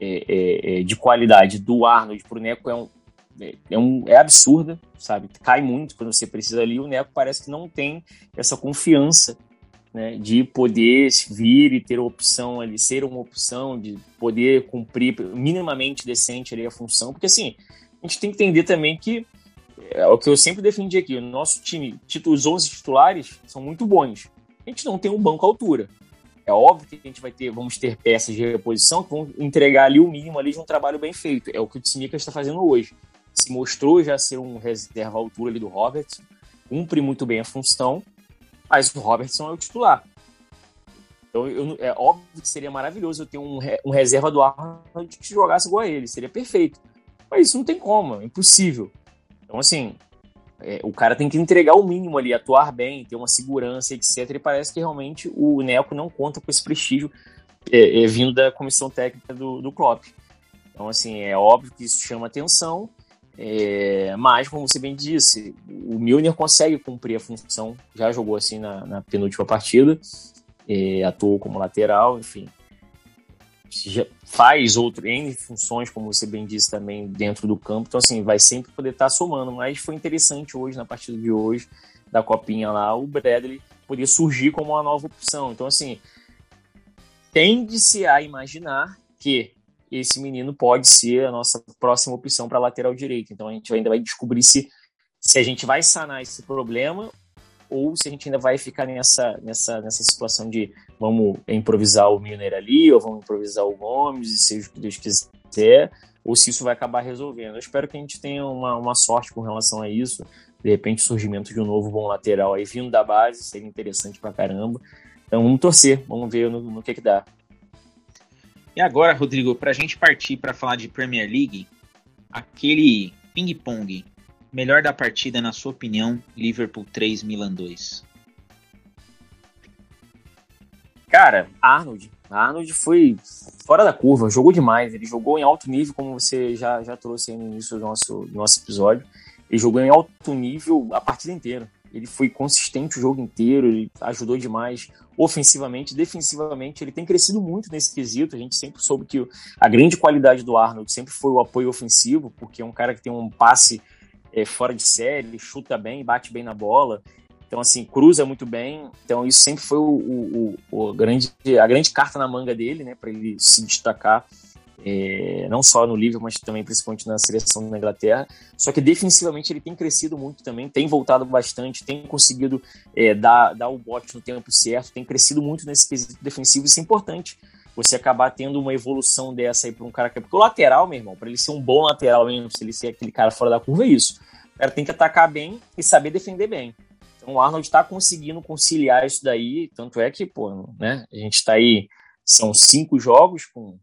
é, é, é de qualidade do Arnold para o Neco é um, é, é, um, é absurda, sabe? Cai muito quando você precisa ali. O Neco parece que não tem essa confiança né, de poder vir e ter opção ali, ser uma opção, de poder cumprir minimamente decente ali a função, porque assim, a gente tem que entender também que é o que eu sempre defendi aqui, o nosso time, os 11 titulares são muito bons. A gente não tem um banco à altura. É óbvio que a gente vai ter, vamos ter peças de reposição que vão entregar ali o mínimo ali de um trabalho bem feito. É o que o Tsimikas está fazendo hoje se mostrou já ser um reserva à altura ali do Robertson, cumpre muito bem a função, mas o Robertson é o titular. Então eu, é óbvio que seria maravilhoso eu ter um, um reserva do Arnold que jogasse igual a ele, seria perfeito. Mas isso não tem como, é impossível. Então assim, é, o cara tem que entregar o mínimo ali, atuar bem, ter uma segurança, etc. E parece que realmente o Neco não conta com esse prestígio é, é, vindo da comissão técnica do, do Klopp. Então, assim, é óbvio que isso chama atenção, é, mas, como você bem disse, o Milner consegue cumprir a função, já jogou assim na, na penúltima partida, é, atuou como lateral, enfim. Já faz outro, N funções, como você bem disse também, dentro do campo, então assim, vai sempre poder estar tá somando, mas foi interessante hoje, na partida de hoje, da Copinha lá, o Bradley poder surgir como uma nova opção. Então, assim, tende-se a imaginar que esse menino pode ser a nossa próxima opção para lateral direito. Então a gente ainda vai descobrir se, se a gente vai sanar esse problema ou se a gente ainda vai ficar nessa, nessa, nessa situação de vamos improvisar o Milner ali, ou vamos improvisar o Gomes, e seja o que Deus quiser, ou se isso vai acabar resolvendo. Eu espero que a gente tenha uma, uma sorte com relação a isso. De repente, o surgimento de um novo bom lateral aí vindo da base seria interessante pra caramba. Então vamos torcer, vamos ver no, no que, que dá. E agora, Rodrigo, para a gente partir para falar de Premier League, aquele ping-pong, melhor da partida, na sua opinião, Liverpool 3, Milan 2? Cara, Arnold. Arnold foi fora da curva, jogou demais. Ele jogou em alto nível, como você já, já trouxe no início do nosso, do nosso episódio. Ele jogou em alto nível a partida inteira. Ele foi consistente o jogo inteiro, ele ajudou demais ofensivamente, defensivamente. Ele tem crescido muito nesse quesito. A gente sempre soube que a grande qualidade do Arnold sempre foi o apoio ofensivo, porque é um cara que tem um passe é, fora de série, chuta bem, bate bem na bola. Então, assim, cruza muito bem. Então, isso sempre foi o, o, o grande, a grande carta na manga dele, né, para ele se destacar é, não só no Liverpool, mas também principalmente na seleção da Inglaterra. Só que defensivamente ele tem crescido muito também, tem voltado bastante, tem conseguido é, dar, dar o bote no tempo certo, tem crescido muito nesse quesito defensivo. Isso é importante. Você acabar tendo uma evolução dessa aí para um cara que é. Porque o lateral, meu irmão, para ele ser um bom lateral mesmo, se ele ser aquele cara fora da curva, é isso. O cara tem que atacar bem e saber defender bem. Então o Arnold está conseguindo conciliar isso daí, tanto é que, pô, né, a gente está aí, são cinco jogos com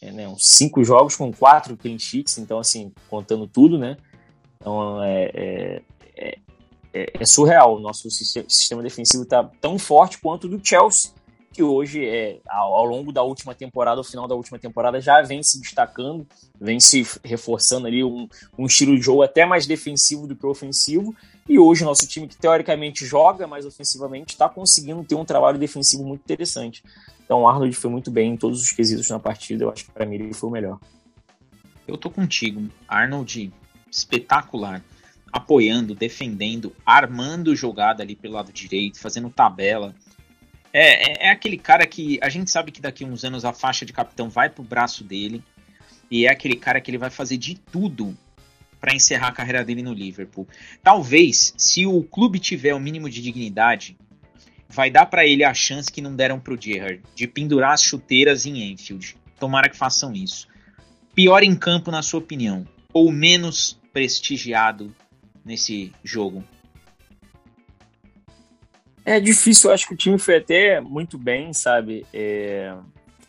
é, né, uns cinco jogos com quatro clean sheets, então, assim, contando tudo, né? Então, é, é, é, é, é surreal. O nosso sistema defensivo está tão forte quanto o do Chelsea, que hoje, é, ao, ao, longo da última temporada, ao final da última temporada, já vem se destacando, vem se reforçando ali um, um estilo de jogo até mais defensivo do que ofensivo. E hoje, nosso time, que teoricamente joga mais ofensivamente, está conseguindo ter um trabalho defensivo muito interessante. Então o Arnold foi muito bem em todos os quesitos na partida. Eu acho que para mim ele foi o melhor. Eu tô contigo. Arnold, espetacular. Apoiando, defendendo, armando jogada ali pelo lado direito, fazendo tabela. É, é, é, aquele cara que a gente sabe que daqui a uns anos a faixa de capitão vai pro braço dele. E é aquele cara que ele vai fazer de tudo para encerrar a carreira dele no Liverpool. Talvez, se o clube tiver o mínimo de dignidade, vai dar para ele a chance que não deram pro Gerrard, de pendurar as chuteiras em Enfield. Tomara que façam isso. Pior em campo, na sua opinião? Ou menos prestigiado nesse jogo? É difícil, eu acho que o time foi até muito bem, sabe? É,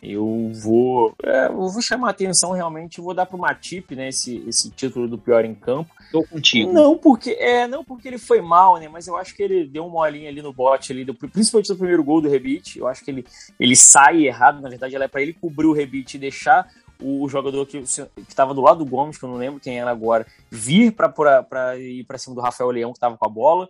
eu vou, é, eu vou chamar a atenção realmente, vou dar para o Matip, né, esse, esse título do pior em campo. Tô contigo. Não porque, é, não porque ele foi mal, né, mas eu acho que ele deu uma molinha ali no bote ali, do, principalmente no primeiro gol do Rebite. Eu acho que ele, ele sai errado, na verdade, ela é para ele cobrir o Rebite e deixar o jogador que estava do lado do Gomes, que eu não lembro quem era agora, vir para ir para cima do Rafael Leão, que estava com a bola.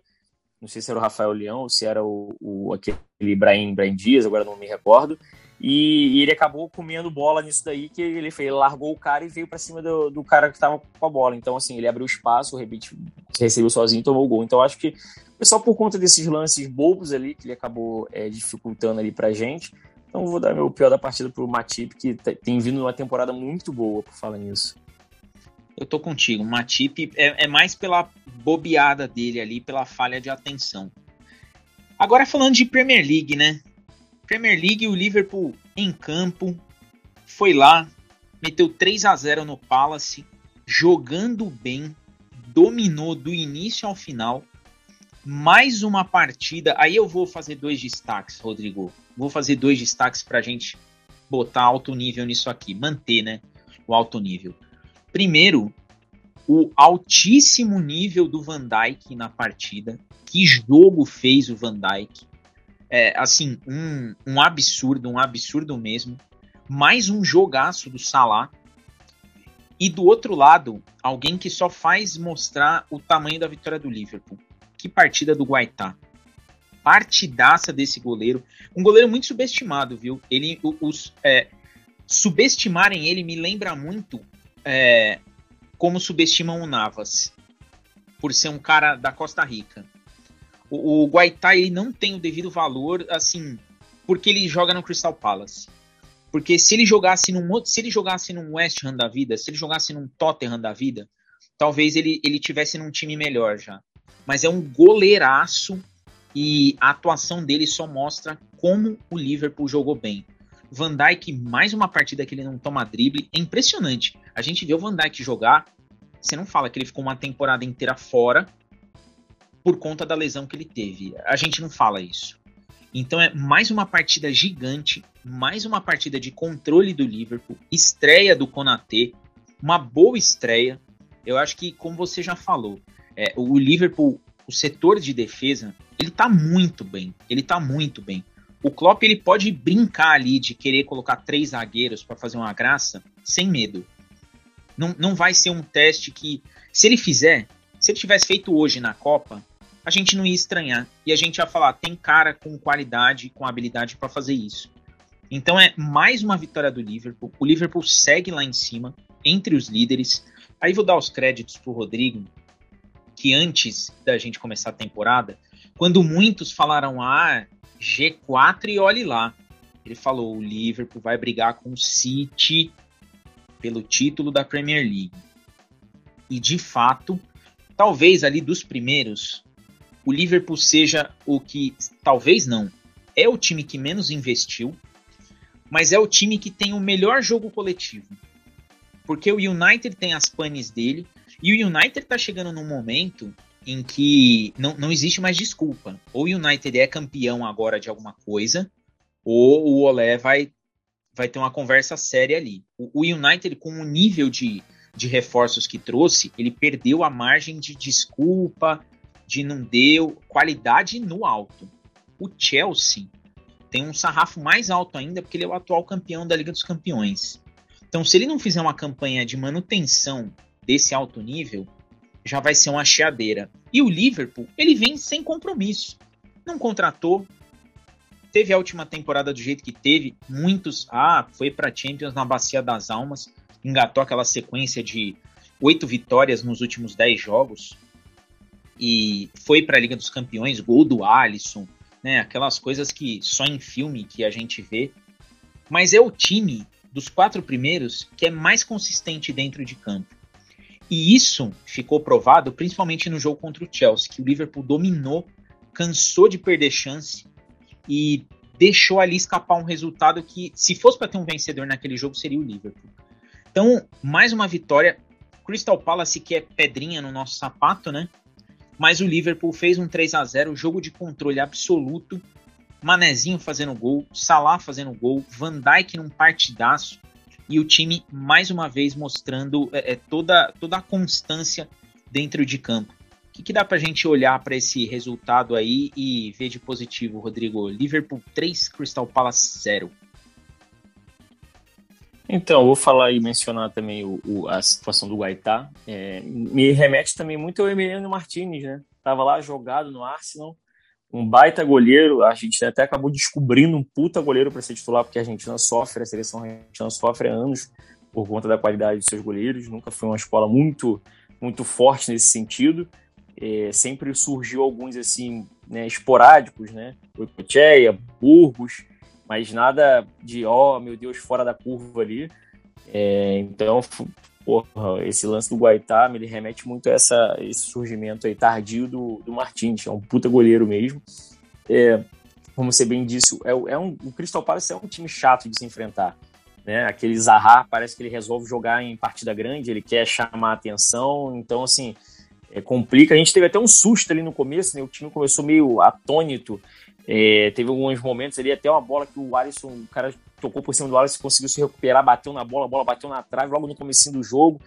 Não sei se era o Rafael Leão ou se era o, o aquele Ibrahim, Ibrahim Dias, agora não me recordo. E, e, ele acabou comendo bola nisso daí, que ele fez, ele largou o cara e veio para cima do, do, cara que estava com a bola. Então, assim, ele abriu espaço, o Rebite recebeu sozinho e tomou o gol. Então, acho que só por conta desses lances bobos ali que ele acabou é, dificultando ali pra gente. Então, vou dar meu pior da partida pro Matip, que tem vindo uma temporada muito boa, por falar nisso. Eu tô contigo. O Matip é, é mais pela bobeada dele ali, pela falha de atenção. Agora, falando de Premier League, né? Premier League, o Liverpool em campo foi lá, meteu 3 a 0 no Palace, jogando bem, dominou do início ao final. Mais uma partida. Aí eu vou fazer dois destaques, Rodrigo. Vou fazer dois destaques para a gente botar alto nível nisso aqui, manter, né, o alto nível. Primeiro, o altíssimo nível do Van Dijk na partida. Que jogo fez o Van Dijk? É, assim, um, um absurdo, um absurdo mesmo. Mais um jogaço do Salah. E do outro lado, alguém que só faz mostrar o tamanho da vitória do Liverpool. Que partida do Guaitá. Partidaça desse goleiro. Um goleiro muito subestimado, viu? Ele, os, é, subestimarem ele me lembra muito é, como subestimam o Navas, por ser um cara da Costa Rica. O, o ele não tem o devido valor, assim, porque ele joga no Crystal Palace. Porque se ele jogasse num se ele jogasse num West Ham da vida, se ele jogasse num Tottenham da vida, talvez ele, ele tivesse num time melhor já. Mas é um goleiraço e a atuação dele só mostra como o Liverpool jogou bem. Van Dijk, mais uma partida que ele não toma drible, é impressionante. A gente vê o Van Dijk jogar, você não fala que ele ficou uma temporada inteira fora por conta da lesão que ele teve. A gente não fala isso. Então é mais uma partida gigante, mais uma partida de controle do Liverpool, estreia do Konaté, uma boa estreia. Eu acho que, como você já falou, é, o Liverpool, o setor de defesa, ele tá muito bem. Ele tá muito bem. O Klopp ele pode brincar ali de querer colocar três zagueiros para fazer uma graça sem medo. Não, não vai ser um teste que, se ele fizer, se ele tivesse feito hoje na Copa, a gente não ia estranhar e a gente ia falar tem cara com qualidade, com habilidade para fazer isso. Então é mais uma vitória do Liverpool. O Liverpool segue lá em cima entre os líderes. Aí vou dar os créditos pro Rodrigo, que antes da gente começar a temporada, quando muitos falaram ah G4 e olhe lá. Ele falou: o Liverpool vai brigar com o City pelo título da Premier League. E de fato, talvez ali dos primeiros, o Liverpool seja o que, talvez não, é o time que menos investiu, mas é o time que tem o melhor jogo coletivo. Porque o United tem as panes dele, e o United está chegando num momento em que não, não existe mais desculpa. Ou o United é campeão agora de alguma coisa, ou o Olé vai, vai ter uma conversa séria ali. O, o United, com o nível de, de reforços que trouxe, ele perdeu a margem de desculpa, de não deu qualidade no alto. O Chelsea tem um sarrafo mais alto ainda, porque ele é o atual campeão da Liga dos Campeões. Então, se ele não fizer uma campanha de manutenção desse alto nível, já vai ser uma chiadeira. E o Liverpool, ele vem sem compromisso. Não contratou, teve a última temporada do jeito que teve, muitos, ah, foi para Champions na Bacia das Almas, engatou aquela sequência de oito vitórias nos últimos dez jogos e foi para a Liga dos Campeões, gol do Alisson, né, aquelas coisas que só em filme que a gente vê. Mas é o time dos quatro primeiros que é mais consistente dentro de campo. E isso ficou provado principalmente no jogo contra o Chelsea, que o Liverpool dominou, cansou de perder chance e deixou ali escapar um resultado que, se fosse para ter um vencedor naquele jogo, seria o Liverpool. Então, mais uma vitória. Crystal Palace, que é pedrinha no nosso sapato, né? Mas o Liverpool fez um 3 a 0 jogo de controle absoluto. Manezinho fazendo gol, Salah fazendo gol, Van Dijk num partidaço e o time mais uma vez mostrando é, é toda, toda a constância dentro de campo. O que, que dá para a gente olhar para esse resultado aí e ver de positivo, Rodrigo? Liverpool 3, Crystal Palace 0. Então, vou falar e mencionar também o, o, a situação do Guaitá. É, me remete também muito ao Emiliano Martinez, né? Tava lá jogado no Arsenal, um baita goleiro. A gente até acabou descobrindo um puta goleiro para ser titular, porque a Argentina sofre, a seleção argentina sofre há anos por conta da qualidade de seus goleiros. Nunca foi uma escola muito, muito forte nesse sentido. É, sempre surgiu alguns assim, né, esporádicos, né? Cocheia, Burgos, mas nada de, ó, oh, meu Deus, fora da curva ali. É, então, porra, esse lance do Guaitá me remete muito a essa, esse surgimento aí tardio do, do Martins, é um puta goleiro mesmo. É, como você bem disse, é, é um, o Crystal Palace é um time chato de se enfrentar. Né? Aquele Zaha parece que ele resolve jogar em partida grande, ele quer chamar a atenção, então assim, é, complica. A gente teve até um susto ali no começo, né? o time começou meio atônito, é, teve alguns momentos ali, até uma bola que o Alisson, o cara tocou por cima do Alisson, conseguiu se recuperar, bateu na bola, a bola bateu na trave logo no começo do jogo.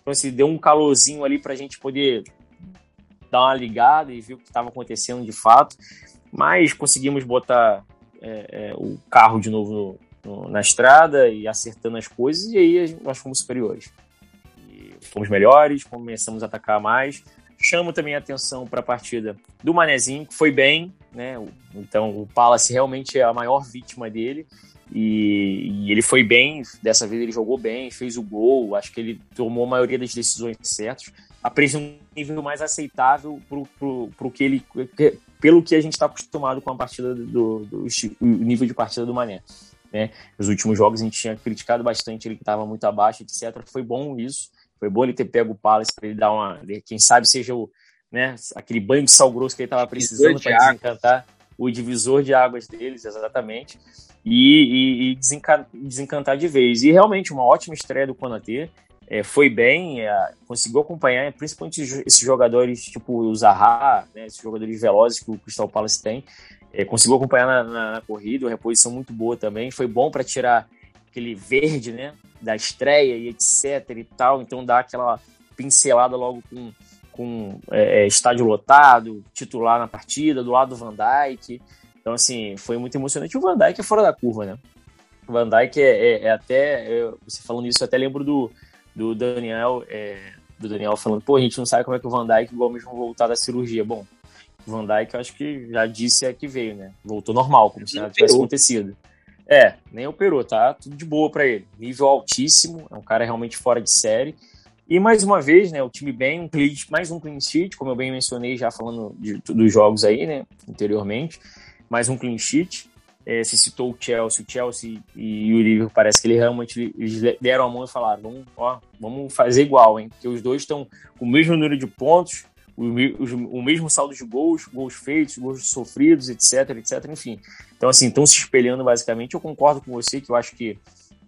Então, assim, deu um calorzinho ali para a gente poder dar uma ligada e ver o que estava acontecendo de fato. Mas conseguimos botar é, é, o carro de novo no, no, na estrada e acertando as coisas, e aí nós fomos superiores. E fomos melhores, começamos a atacar mais. Chamo também a atenção para a partida do Manezinho, que foi bem, né? Então o Palace realmente é a maior vítima dele. E, e, ele foi bem, dessa vez ele jogou bem, fez o gol, acho que ele tomou a maioria das decisões certas, apresentou um nível mais aceitável pro, pro, pro que ele, pelo que a gente está acostumado com a partida do, do, do, nível de partida do Mané. Né? Nos últimos jogos a gente tinha criticado bastante ele estava muito abaixo, etc. Foi bom isso, foi bom ele ter pego o Palace para ele dar uma, quem sabe seja o, né, aquele banho de sal grosso que ele estava precisando para desencantar o divisor de águas deles, exatamente e, e, e desencantar de vez. E realmente, uma ótima estreia do Konaté. É, foi bem, é, conseguiu acompanhar, principalmente esses jogadores tipo o Zaha, né, esses jogadores velozes que o Crystal Palace tem. É, conseguiu acompanhar na, na, na, corrida, uma reposição muito boa também. Foi bom para tirar aquele verde né, da estreia e etc e tal. Então dá aquela pincelada logo com, com é, é estádio lotado, titular na partida, do lado do Van Dijk. Então, assim, foi muito emocionante. O Van Dijk é fora da curva, né? O Van Dijk é, é, é até. É, você falando isso, eu até lembro do, do Daniel. É, do Daniel falando, pô, a gente não sabe como é que o Van Dijk igual mesmo voltar da cirurgia. Bom, o Van Dijk eu acho que já disse é que veio, né? Voltou normal, como se nada tivesse acontecido. É, nem operou, tá? Tudo de boa para ele. Nível altíssimo, é um cara realmente fora de série. E mais uma vez, né, o time bem, um clean, mais um clean sheet, como eu bem mencionei já falando de, dos jogos aí, né, anteriormente mais um clean sheet. É, se citou o Chelsea, o Chelsea e o Liverpool, parece que eles realmente deram a mão e falaram: vamos, ó, vamos fazer igual, hein? Porque os dois estão com o mesmo número de pontos, o, o, mesmo saldo de gols, gols feitos, gols sofridos, etc, etc, enfim. Então, assim, estão se espelhando basicamente. Eu concordo com você que eu acho que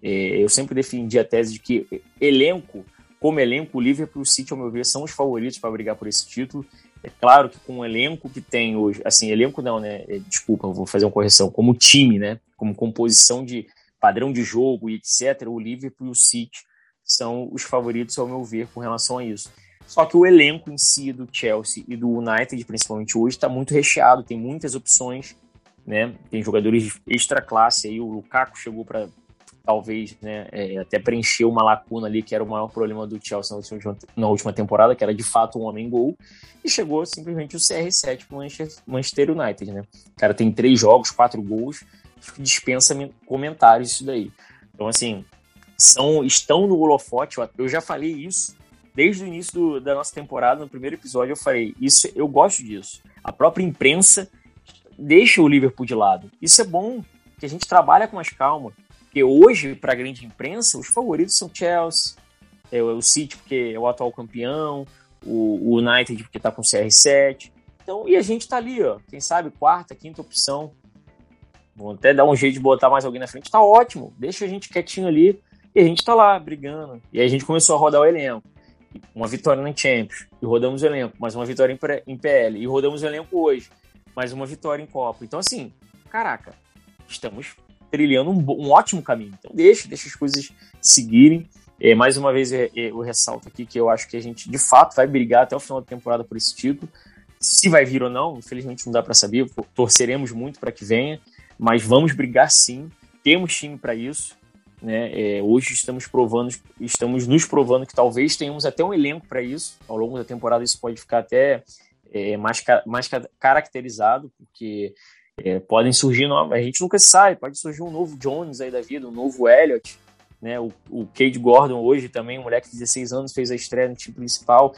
é, eu sempre defendi a tese de que elenco, como elenco, o Liverpool e o City, ao meu ver, são os favoritos para brigar por esse título. É claro que com o elenco que tem hoje, assim, elenco não, né? É, desculpa, vou fazer uma correção. Como time, né? Como composição de padrão de jogo e etc., o Liverpool e o City são os favoritos, ao meu ver, com relação a isso. Só que o elenco em si do Chelsea e do United, principalmente hoje, está muito recheado, tem muitas opções, né? Tem jogadores extra classe aí, o Lukaku chegou para talvez né, é, até preencher uma lacuna ali que era o maior problema do Chelsea na última, na última temporada, que era de fato um homem gol, e chegou simplesmente o CR7 para o Manchester United. Né? O cara tem três jogos, quatro gols, dispensa comentários isso daí. Então, assim, são, estão no holofote, eu já falei isso desde o início do, da nossa temporada, no primeiro episódio eu falei, isso eu gosto disso. A própria imprensa deixa o Liverpool de lado. Isso é bom, que a gente trabalha com mais calma. Porque hoje, para a grande imprensa, os favoritos são Chelsea, é, o City, porque é o atual campeão, o, United, porque está com o CR7. Então, e a gente está ali, ó, quem sabe, quarta, quinta opção. Vou até dar um jeito de botar mais alguém na frente. Tá ótimo, deixa a gente quietinho ali e a gente tá lá brigando. E a gente começou a rodar o elenco. Uma vitória na Champions, e rodamos o elenco, mais uma vitória em PL, e rodamos o elenco hoje, mais uma vitória em Copa. Então, assim, caraca, estamos trilhando um, um ótimo caminho. Então deixa, deixa as coisas seguirem. É, mais uma vez eu, eu ressalto aqui que eu acho que a gente de fato vai brigar até o final da temporada por esse título. Se vai vir ou não, infelizmente não dá para saber. Torceremos muito para que venha, mas vamos brigar sim. Temos time para isso. Né? É, hoje estamos provando, estamos nos provando que talvez tenhamos até um elenco para isso. Ao longo da temporada isso pode ficar até é, mais, mais caracterizado, porque é, podem surgir novos, a gente nunca sabe, pode surgir um novo Jones aí da vida, um novo Elliott, né? O, o Cade Gordon hoje também, um moleque de 16 anos, fez a estreia no time principal.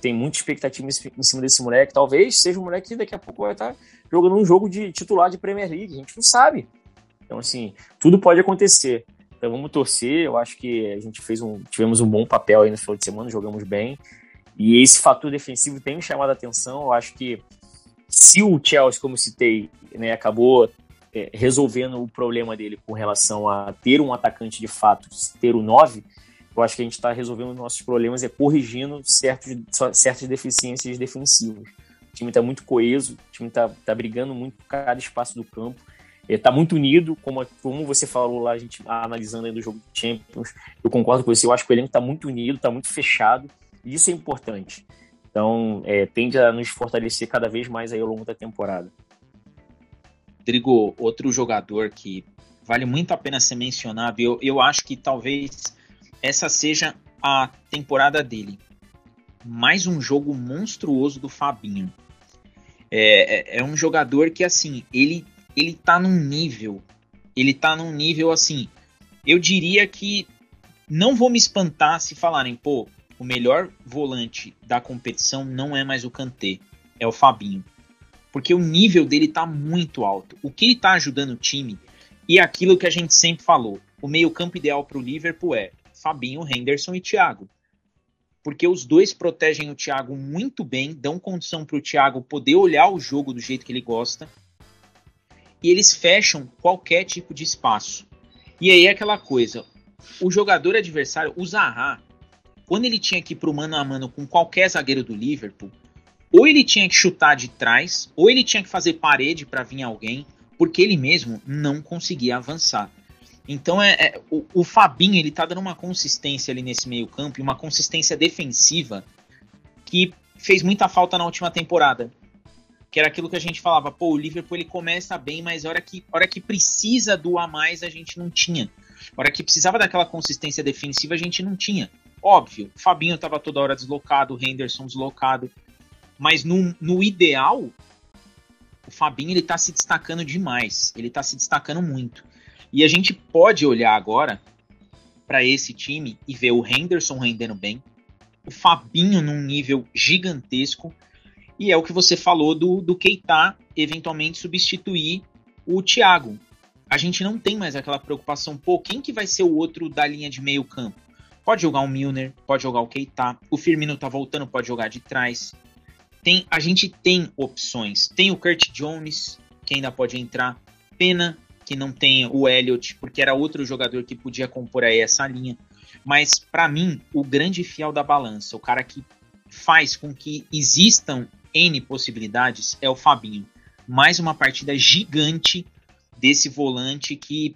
Tem muita expectativa em cima desse moleque. Talvez seja um moleque que daqui a pouco vai estar jogando um jogo de titular de Premier League. A gente não sabe. Então, assim, tudo pode acontecer. Então vamos torcer. Eu acho que a gente fez um, tivemos um bom papel aí no final de semana, jogamos bem. E esse fator defensivo tem me chamado a atenção. Eu acho que se o Chelsea, como citei, né, acabou é, resolvendo o problema dele com relação a ter um atacante de fato, ter o 9, eu acho que a gente está resolvendo os nossos problemas é corrigindo certos, certas deficiências defensivas. O time está muito coeso, o time está tá brigando muito por cada espaço do campo. está muito unido, como, como você falou lá, a gente analisando aí do jogo de Champions, eu concordo com você, eu acho que o elenco está muito unido, está muito fechado, e isso é importante. Então, é, tende a nos fortalecer cada vez mais aí ao longo da temporada. Rodrigo, outro jogador que vale muito a pena ser mencionado, eu, eu acho que talvez essa seja a temporada dele. Mais um jogo monstruoso do Fabinho. É, é, é um jogador que, assim, ele, ele tá num nível, ele tá num nível, assim, eu diria que não vou me espantar se falarem, pô, o melhor volante da competição não é mais o Kanté, é o Fabinho. Porque o nível dele tá muito alto. O que ele tá ajudando o time e aquilo que a gente sempre falou, o meio-campo ideal para o Liverpool é Fabinho, Henderson e Thiago. Porque os dois protegem o Thiago muito bem, dão condição para o Thiago poder olhar o jogo do jeito que ele gosta. E eles fecham qualquer tipo de espaço. E aí é aquela coisa, o jogador adversário, o Zaha, quando ele tinha que ir pro mano a mano com qualquer zagueiro do Liverpool, ou ele tinha que chutar de trás, ou ele tinha que fazer parede para vir alguém, porque ele mesmo não conseguia avançar. Então é, é o, o, Fabinho ele tá dando uma consistência ali nesse meio campo uma consistência defensiva que fez muita falta na última temporada. Que era aquilo que a gente falava, pô, o Liverpool ele começa bem, mas a hora que, a hora que precisa do a mais a gente não tinha. A hora que precisava daquela consistência defensiva a gente não tinha. Óbvio, o Fabinho estava toda hora deslocado, o Henderson deslocado. Mas no, no ideal, o Fabinho ele tá se destacando demais. Ele está se destacando muito. E a gente pode olhar agora para esse time e ver o Henderson rendendo bem, o Fabinho num nível gigantesco, e é o que você falou do, do Keita eventualmente substituir o Thiago. A gente não tem mais aquela preocupação, pô, quem que vai ser o outro da linha de meio campo? Pode jogar o Milner, pode jogar o Keita, o Firmino tá voltando, pode jogar de trás. Tem, a gente tem opções. Tem o Kurt Jones, que ainda pode entrar. Pena que não tem o Elliott, porque era outro jogador que podia compor aí essa linha. Mas para mim, o grande fiel da balança, o cara que faz com que existam N possibilidades é o Fabinho. Mais uma partida gigante desse volante que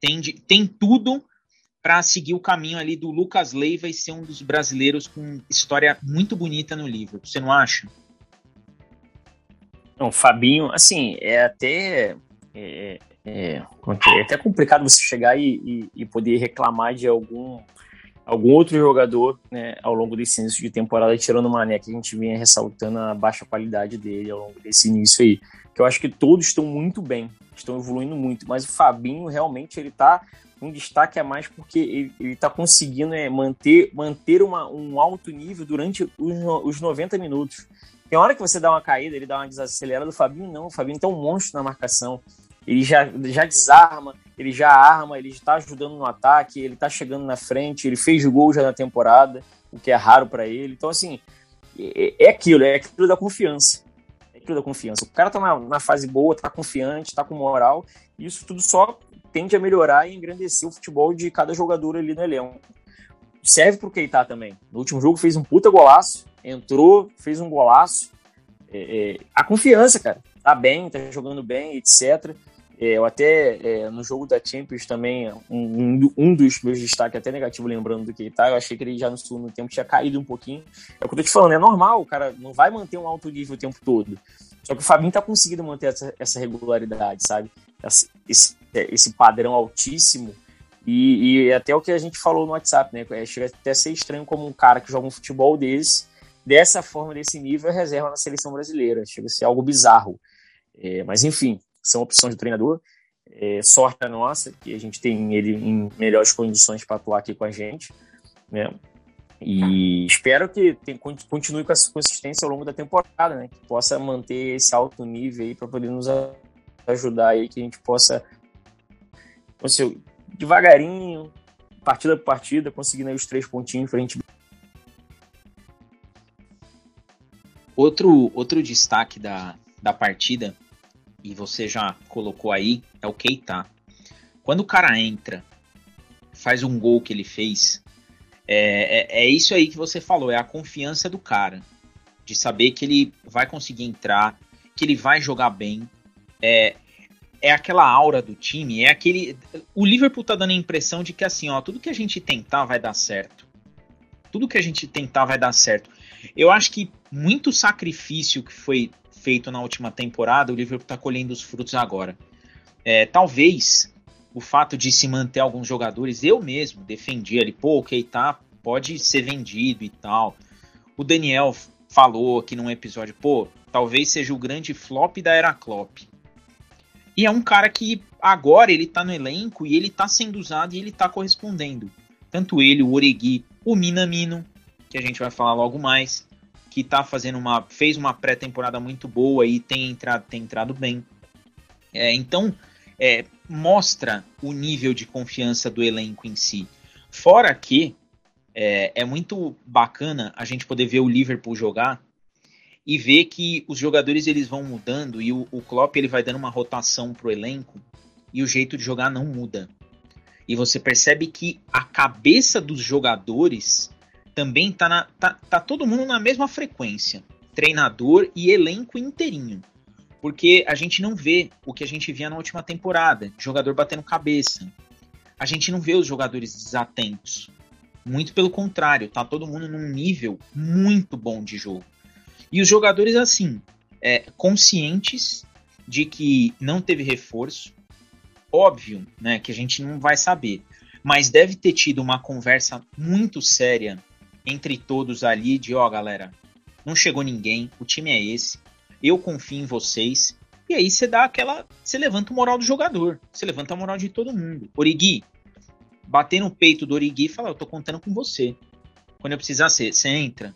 tem, tem tudo para seguir o caminho ali do Lucas Leiva e ser um dos brasileiros com história muito bonita no livro. Você não acha? Não, Fabinho, assim, é até é, é, é até complicado você chegar e, e, e, poder reclamar de algum algum outro jogador né, ao longo desse início de temporada, tirando o Mané, que a gente vinha ressaltando a baixa qualidade dele ao longo desse início aí. Que eu acho que todos estão muito bem, estão evoluindo muito, mas o Fabinho realmente ele tá um destaque a mais porque ele está conseguindo é, manter, manter uma, um alto nível durante os, os 90 minutos. Tem hora que você dá uma caída, ele dá uma desacelerada, o Fabinho não, o Fabinho tá um monstro na marcação. Ele já, já desarma, ele já arma, ele está ajudando no ataque, ele está chegando na frente, ele fez gol já na temporada, o que é raro para ele. Então, assim, é, é, aquilo, é aquilo da confiança. É aquilo da confiança. O cara tá na, na fase boa, tá confiante, tá com moral, e isso tudo só tende a melhorar e engrandecer o futebol de cada jogador ali no elenco. Serve pro Keita também. No último jogo fez um puta golaço, entrou, fez um golaço. É, é, a confiança, cara. Tá bem, tá jogando bem, etc. É, eu até, é, no jogo da Champions também, um, um, dos meus destaques, até negativo lembrando do Keita, eu achei que ele já no segundo tempo tinha caído um pouquinho. É o que eu tô te falando, é normal, o cara não vai manter um alto nível o tempo todo. Só que o Fabinho tá conseguindo manter essa, essa regularidade, sabe? Esse, esse padrão altíssimo. E, e, até o que a gente falou no WhatsApp, né? É, chega até a ser estranho como um cara que joga um futebol desse, dessa forma, desse nível, é reserva na seleção brasileira. Chega a ser algo bizarro. É, mas enfim, são opções do treinador. É, sorte a nossa, que a gente tem ele em melhores condições para atuar aqui com a gente. Né? E espero que tem, continue com essa consistência ao longo da temporada, né? Que possa manter esse alto nível aí para poder nos ajudar aí, que a gente possa, assim, devagarinho, partida por partida, conseguindo os três pontinhos para a gente. Outro, outro destaque da, da partida, e você já colocou aí, é o Keita. Quando o cara entra, faz um gol que ele fez, é, é, é, isso aí que você falou, é a confiança do cara. De saber que ele vai conseguir entrar, que ele vai jogar bem. É, é aquela aura do time, é aquele. O Liverpool tá dando a impressão de que assim, ó, tudo que a gente tentar vai dar certo. Tudo que a gente tentar vai dar certo. Eu acho que muito sacrifício que foi feito na última temporada, o Liverpool tá colhendo os frutos agora. É, talvez o fato de se manter alguns jogadores, eu mesmo defendi ali, pô, o Keita pode ser vendido e tal. O Daniel falou aqui num episódio, pô, talvez seja o grande flop da era Klopp. E é um cara que agora ele tá no elenco e ele tá sendo usado e ele tá correspondendo. Tanto ele, o Oregi, o Minamino, que a gente vai falar logo mais, que tá fazendo uma. fez uma pré-temporada muito boa e tem entrado, tem entrado bem. É, então, é, mostra o nível de confiança do elenco em si. Fora que é, é muito bacana a gente poder ver o Liverpool jogar e ver que os jogadores eles vão mudando e o, o Klopp ele vai dando uma rotação pro elenco e o jeito de jogar não muda. E você percebe que a cabeça dos jogadores também tá, na, tá, tá todo mundo na mesma frequência. Treinador e elenco inteirinho. Porque a gente não vê o que a gente via na última temporada, jogador batendo cabeça. A gente não vê os jogadores desatentos. Muito pelo contrário, tá todo mundo num nível muito bom de jogo. E os jogadores, assim, é, conscientes de que não teve reforço, óbvio, né, que a gente não vai saber, mas deve ter tido uma conversa muito séria entre todos ali de, ó, oh, galera, não chegou ninguém, o time é esse, eu confio em vocês. E aí você dá aquela, você levanta o moral do jogador, você levanta a moral de todo mundo. Origui, bater no peito do Origi e falar: Eu tô contando com você. Quando eu precisar, você, você entra.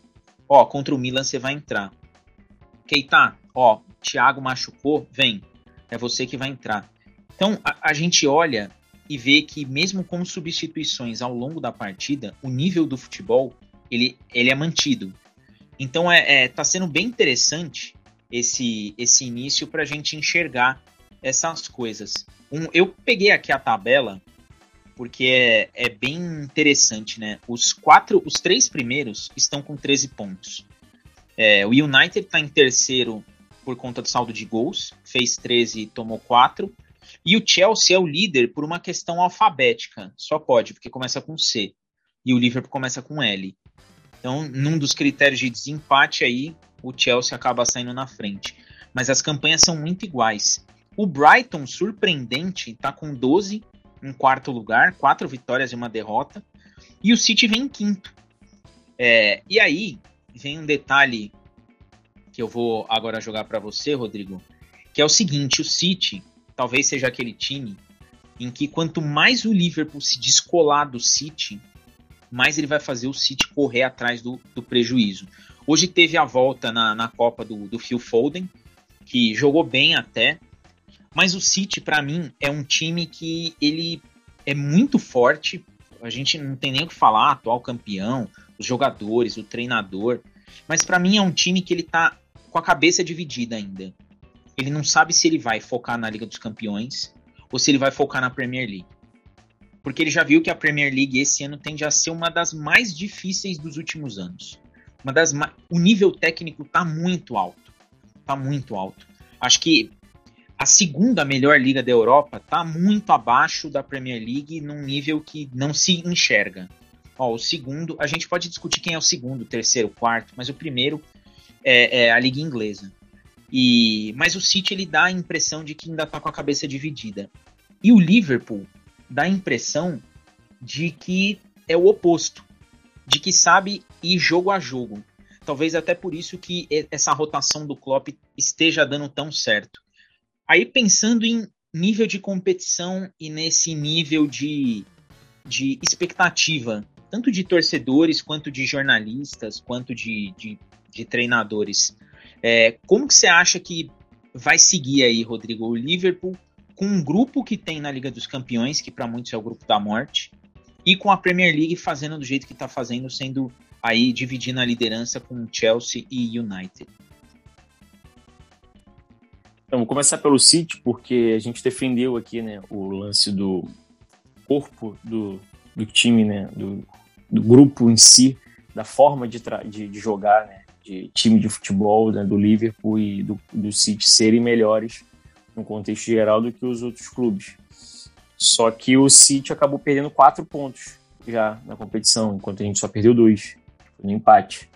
Ó, contra o Milan você vai entrar. Keita, ó, Thiago machucou, vem. É você que vai entrar. Então a, a gente olha e vê que mesmo com substituições ao longo da partida, o nível do futebol ele, ele é mantido. Então é, é tá sendo bem interessante esse esse início para a gente enxergar essas coisas. Um, eu peguei aqui a tabela porque é, é bem interessante, né? Os quatro, os três primeiros estão com 13 pontos. É, o United está em terceiro por conta do saldo de gols, fez 13 e tomou 4. E o Chelsea é o líder por uma questão alfabética, só pode, porque começa com C. E o Liverpool começa com L. Então, num dos critérios de desempate aí, o Chelsea acaba saindo na frente. Mas as campanhas são muito iguais. O Brighton, surpreendente, está com 12 em quarto lugar, quatro vitórias e uma derrota. E o City vem em quinto. É, e aí vem um detalhe que eu vou agora jogar para você, Rodrigo, que é o seguinte: o City talvez seja aquele time em que quanto mais o Liverpool se descolar do City, mais ele vai fazer o City correr atrás do, do prejuízo. Hoje teve a volta na, na Copa do, do Phil Foden, que jogou bem até, mas o City, para mim, é um time que ele é muito forte. A gente não tem nem o que falar, atual campeão, os jogadores, o treinador. Mas para mim é um time que ele tá com a cabeça dividida ainda. Ele não sabe se ele vai focar na Liga dos Campeões ou se ele vai focar na Premier League. Porque ele já viu que a Premier League esse ano tende a ser uma das mais difíceis dos últimos anos. Uma das o nível técnico tá muito alto. Tá muito alto. Acho que a segunda melhor liga da Europa está muito abaixo da Premier League num nível que não se enxerga. Ó, o segundo, a gente pode discutir quem é o segundo, terceiro, quarto, mas o primeiro é, é a liga inglesa. E, mas o City ele dá a impressão de que ainda está com a cabeça dividida. E o Liverpool dá a impressão de que é o oposto, de que sabe ir jogo a jogo. Talvez até por isso que essa rotação do Klopp esteja dando tão certo. Aí pensando em nível de competição e nesse nível de, de expectativa, tanto de torcedores, quanto de jornalistas, quanto de, de, de treinadores, é, como que você acha que vai seguir aí, Rodrigo, o Liverpool com um grupo que tem na Liga dos Campeões, que para muitos é o grupo da morte, e com a Premier League fazendo do jeito que está fazendo, sendo aí dividindo a liderança com Chelsea e United? Então, vou começar pelo City, porque a gente defendeu aqui né, o lance do corpo do, do time, né, do, do grupo em si, da forma de, de, de, jogar, né, de time de futebol né, do Liverpool e do, do City serem melhores no contexto geral, do que os outros clubes. Só que o City acabou perdendo quatro pontos já na competição, enquanto a gente só perdeu dois no empate.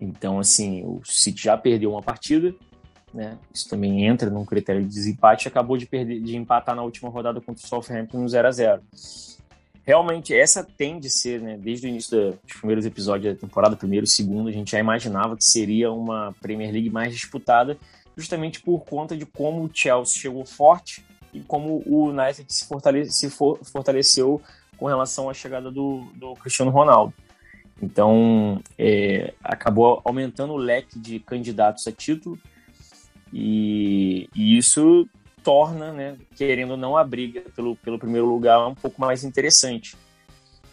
Então, assim, o City já perdeu uma partida, né? Isso também entra num critério de desempate. Acabou de perder, de empatar na última rodada contra o Southampton no 0 a 0 Realmente, essa tem de ser, né? Desde o início dos primeiros episódios da temporada, primeiro segundo, a gente já imaginava que seria uma Premier League mais disputada, justamente por conta de como o Chelsea chegou forte e como o United se, fortale se for fortaleceu com relação à chegada do, do Cristiano Ronaldo. Então, é, acabou aumentando o leque de candidatos a título e, e isso torna, né, querendo ou não, a briga pelo, pelo primeiro lugar um pouco mais interessante.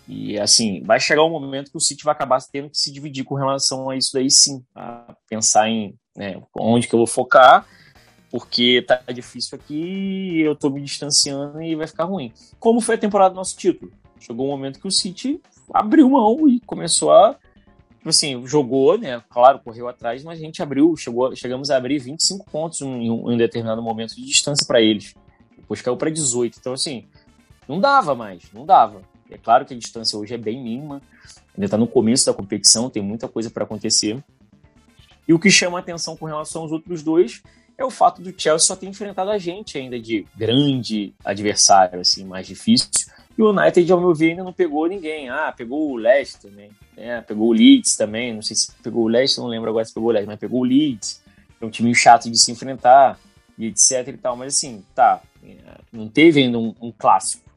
E assim, vai chegar um momento que o City vai acabar tendo que se dividir com relação a isso daí sim, a pensar em né, onde que eu vou focar, porque tá difícil aqui, eu tô me distanciando e vai ficar ruim. Como foi a temporada do nosso título? Chegou um momento que o City abriu mão e começou a assim, jogou, né? Claro, correu atrás, mas a gente abriu, chegou, chegamos a abrir 25 pontos em um, em um determinado momento de distância para eles. Depois caiu para 18. Então, assim, não dava mais, não dava. É claro que a distância hoje é bem mínima, ainda está no começo da competição, tem muita coisa para acontecer. E o que chama a atenção com relação aos outros dois é o fato do Chelsea só ter enfrentado a gente ainda de grande adversário, assim, mais difícil. E o United, ao meu ver, ainda não pegou ninguém. Ah, pegou o Leicester, né? É, pegou o Leeds também. Não sei se pegou o Leicester, não lembro agora se pegou o Leicester, mas pegou o Leeds. É um time chato de se enfrentar e etc e tal. Mas assim, tá. É, não teve ainda um, um clássico.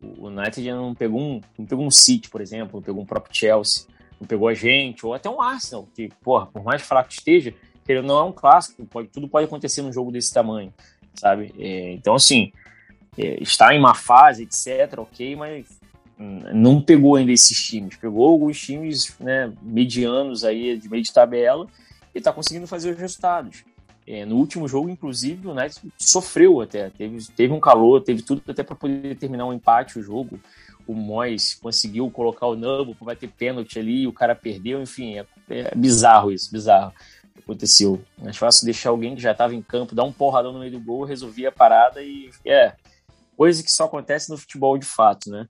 O United ainda não pegou um, não pegou um City, por exemplo, não pegou um próprio Chelsea, não pegou a gente, ou até um Arsenal, que, porra, por mais fraco que esteja, ele não é um clássico, pode, tudo pode acontecer num jogo desse tamanho, sabe? É, então, assim, está em uma fase, etc, ok, mas não pegou ainda esses times, pegou alguns times né, medianos aí de meio de tabela e está conseguindo fazer os resultados. É, no último jogo, inclusive, o United sofreu até, teve, teve um calor, teve tudo até para poder terminar um empate o jogo. O Mois conseguiu colocar o Nabo para ter pênalti ali, o cara perdeu, enfim, é, é bizarro isso, bizarro aconteceu. Mais fácil deixar alguém que já estava em campo, dar um porradão no meio do gol, resolvia a parada e é coisa que só acontece no futebol de fato, né?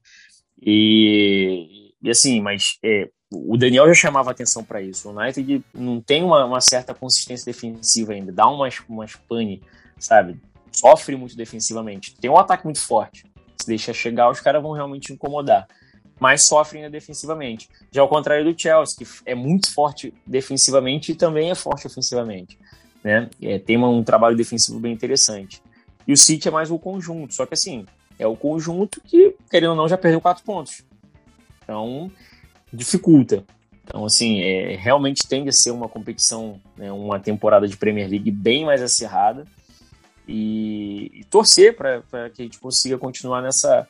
E, e assim, mas é, o Daniel já chamava atenção para isso. O United não tem uma, uma, certa consistência defensiva ainda, dá umas, umas pane, sabe? Sofre muito defensivamente. Tem um ataque muito forte. Se deixa chegar, os caras vão realmente incomodar. Mas sofre ainda defensivamente. Já ao contrário do Chelsea, que é muito forte defensivamente e também é forte ofensivamente. Né? É, tem um trabalho defensivo bem interessante. E o City é mais o conjunto. Só que assim, é o conjunto que, querendo ou não, já perdeu quatro pontos. Então, dificulta. Então, assim, é, realmente tende a ser uma competição, né, uma temporada de Premier League bem mais acirrada. E, e torcer para que a gente consiga continuar nessa,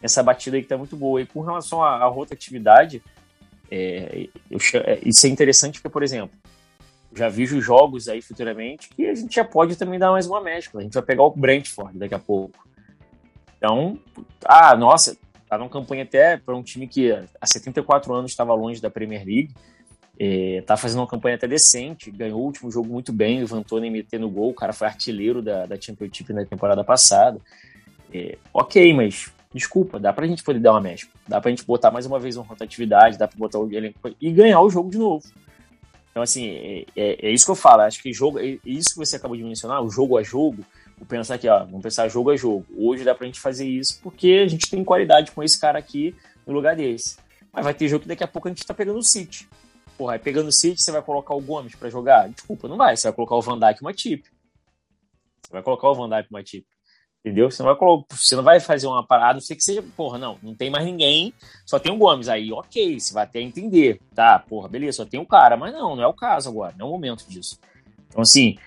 nessa batida aí que está muito boa. E com relação à, rotatividade, é, eu, é, isso é interessante porque, por exemplo, já vejo jogos aí futuramente que a gente já pode também dar mais uma mescla. A gente vai pegar o Brentford daqui a pouco. Então, ah, nossa, tá numa campanha até para um time que há 74 anos estava longe da Premier League. É, tá fazendo uma campanha até decente, ganhou o último jogo muito bem, levantou nem metendo gol, o cara foi artilheiro da, da Championship na temporada passada. É, ok, mas desculpa, dá pra gente poder dar uma mecha, dá pra gente botar mais uma vez uma rotatividade, dá pra botar o elenco e ganhar o jogo de novo. Então, assim, é, é, é, isso que eu falo, acho que jogo, é isso que você acabou de mencionar, o jogo a jogo, Vou pensar aqui, ó, vamos pensar jogo a jogo. Hoje dá pra gente fazer isso porque a gente tem qualidade com esse cara aqui no lugar desse. Mas vai ter jogo que daqui a pouco a gente tá pegando o City. Porra, aí pegando o City, você vai colocar o Gomes para jogar? Desculpa, não vai. Você vai colocar o Van Dijk uma tip. Você vai colocar o Van Dijk uma tip. Entendeu? Você não vai você não vai fazer uma parada, não sei que seja, porra, não, não tem mais ninguém, só tem o Gomes. Aí, ok, você vai até entender. Tá, porra, beleza, só tem o cara, mas não, não é o caso agora, não é o momento disso. Então, assim,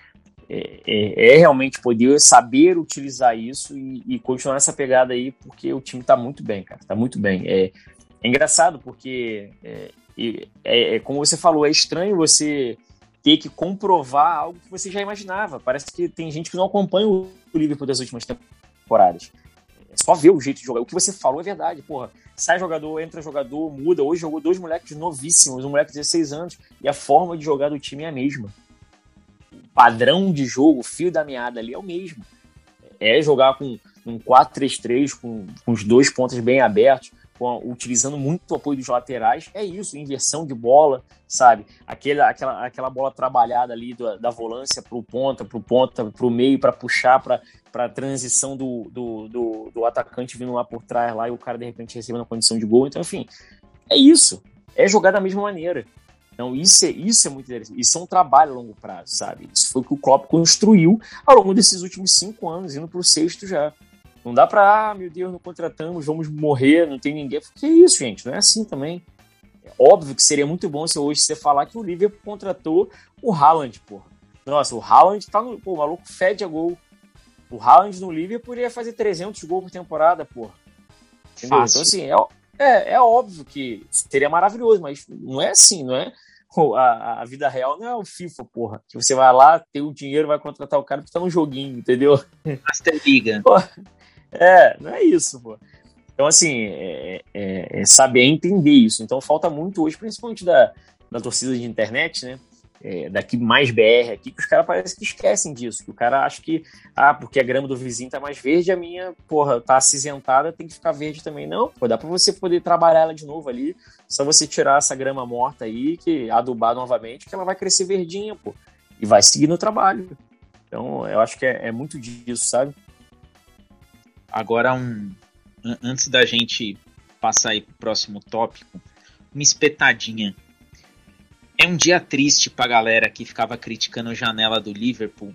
é, é, é, realmente poder saber utilizar isso e, e, continuar nessa pegada aí, porque o time tá muito bem, cara, tá muito bem. É, é engraçado porque, é, é, é, como você falou, é estranho você ter que comprovar algo que você já imaginava. Parece que tem gente que não acompanha o Liverpool das últimas temporadas. É só ver o jeito de jogar. O que você falou é verdade, porra. Sai jogador, entra jogador, muda. Hoje jogou dois moleques novíssimos, um moleque de 16 anos, e a forma de jogar do time é a mesma padrão de jogo, o fio da meada ali é o mesmo. é jogar com um 4-3-3, com, com os dois pontos bem abertos, com, utilizando muito o apoio dos laterais. É isso, inversão de bola, sabe? Aquela, aquela, aquela bola trabalhada ali do, da volância para o ponta, para o ponta, para o meio, para puxar para a transição do, do, do, do, atacante vindo lá por trás lá e o cara de repente recebendo a condição de gol. Então, enfim, é isso. É jogar da mesma maneira. Então, isso é, isso é muito interessante. Isso é um trabalho a longo prazo, sabe? Isso foi o que o Klopp construiu ao longo desses últimos cinco anos, indo para o sexto já. Não dá para, ah, meu Deus, não contratamos, vamos morrer, não tem ninguém. Que é isso, gente? Não é assim também. É óbvio que seria muito bom se hoje você falar que o Liverpool contratou o Haaland, porra. Nossa, o Haaland tá no. Pô, o maluco fede a gol. O Haaland no Liverpool ia fazer 300 gols por temporada, porra. Entendeu? Fácil. Então, assim, é, é, é óbvio que seria maravilhoso, mas não é assim, não é? a, a, vida real não é o FIFA, porra. Que você vai lá, tem o dinheiro, vai contratar o cara porque tá no joguinho, entendeu? Master Liga. É, não é isso, pô. Então, assim, é, é, é, saber entender isso. Então, falta muito hoje, principalmente da, da torcida de internet, né? é, daqui mais BR aqui, que os caras parecem que esquecem disso, que o cara acha que, ah, porque a grama do vizinho tá mais verde, a minha, porra, tá acinzentada, tem que ficar verde também. Não, pô, dá pra você poder trabalhar ela de novo ali, só você tirar essa grama morta aí, que adubar novamente, que ela vai crescer verdinha, pô, e vai seguir no trabalho. Então, eu acho que é, é muito disso, sabe? Agora, um, antes da gente passar aí pro próximo tópico, uma espetadinha é um dia triste pra galera que ficava criticando a janela do Liverpool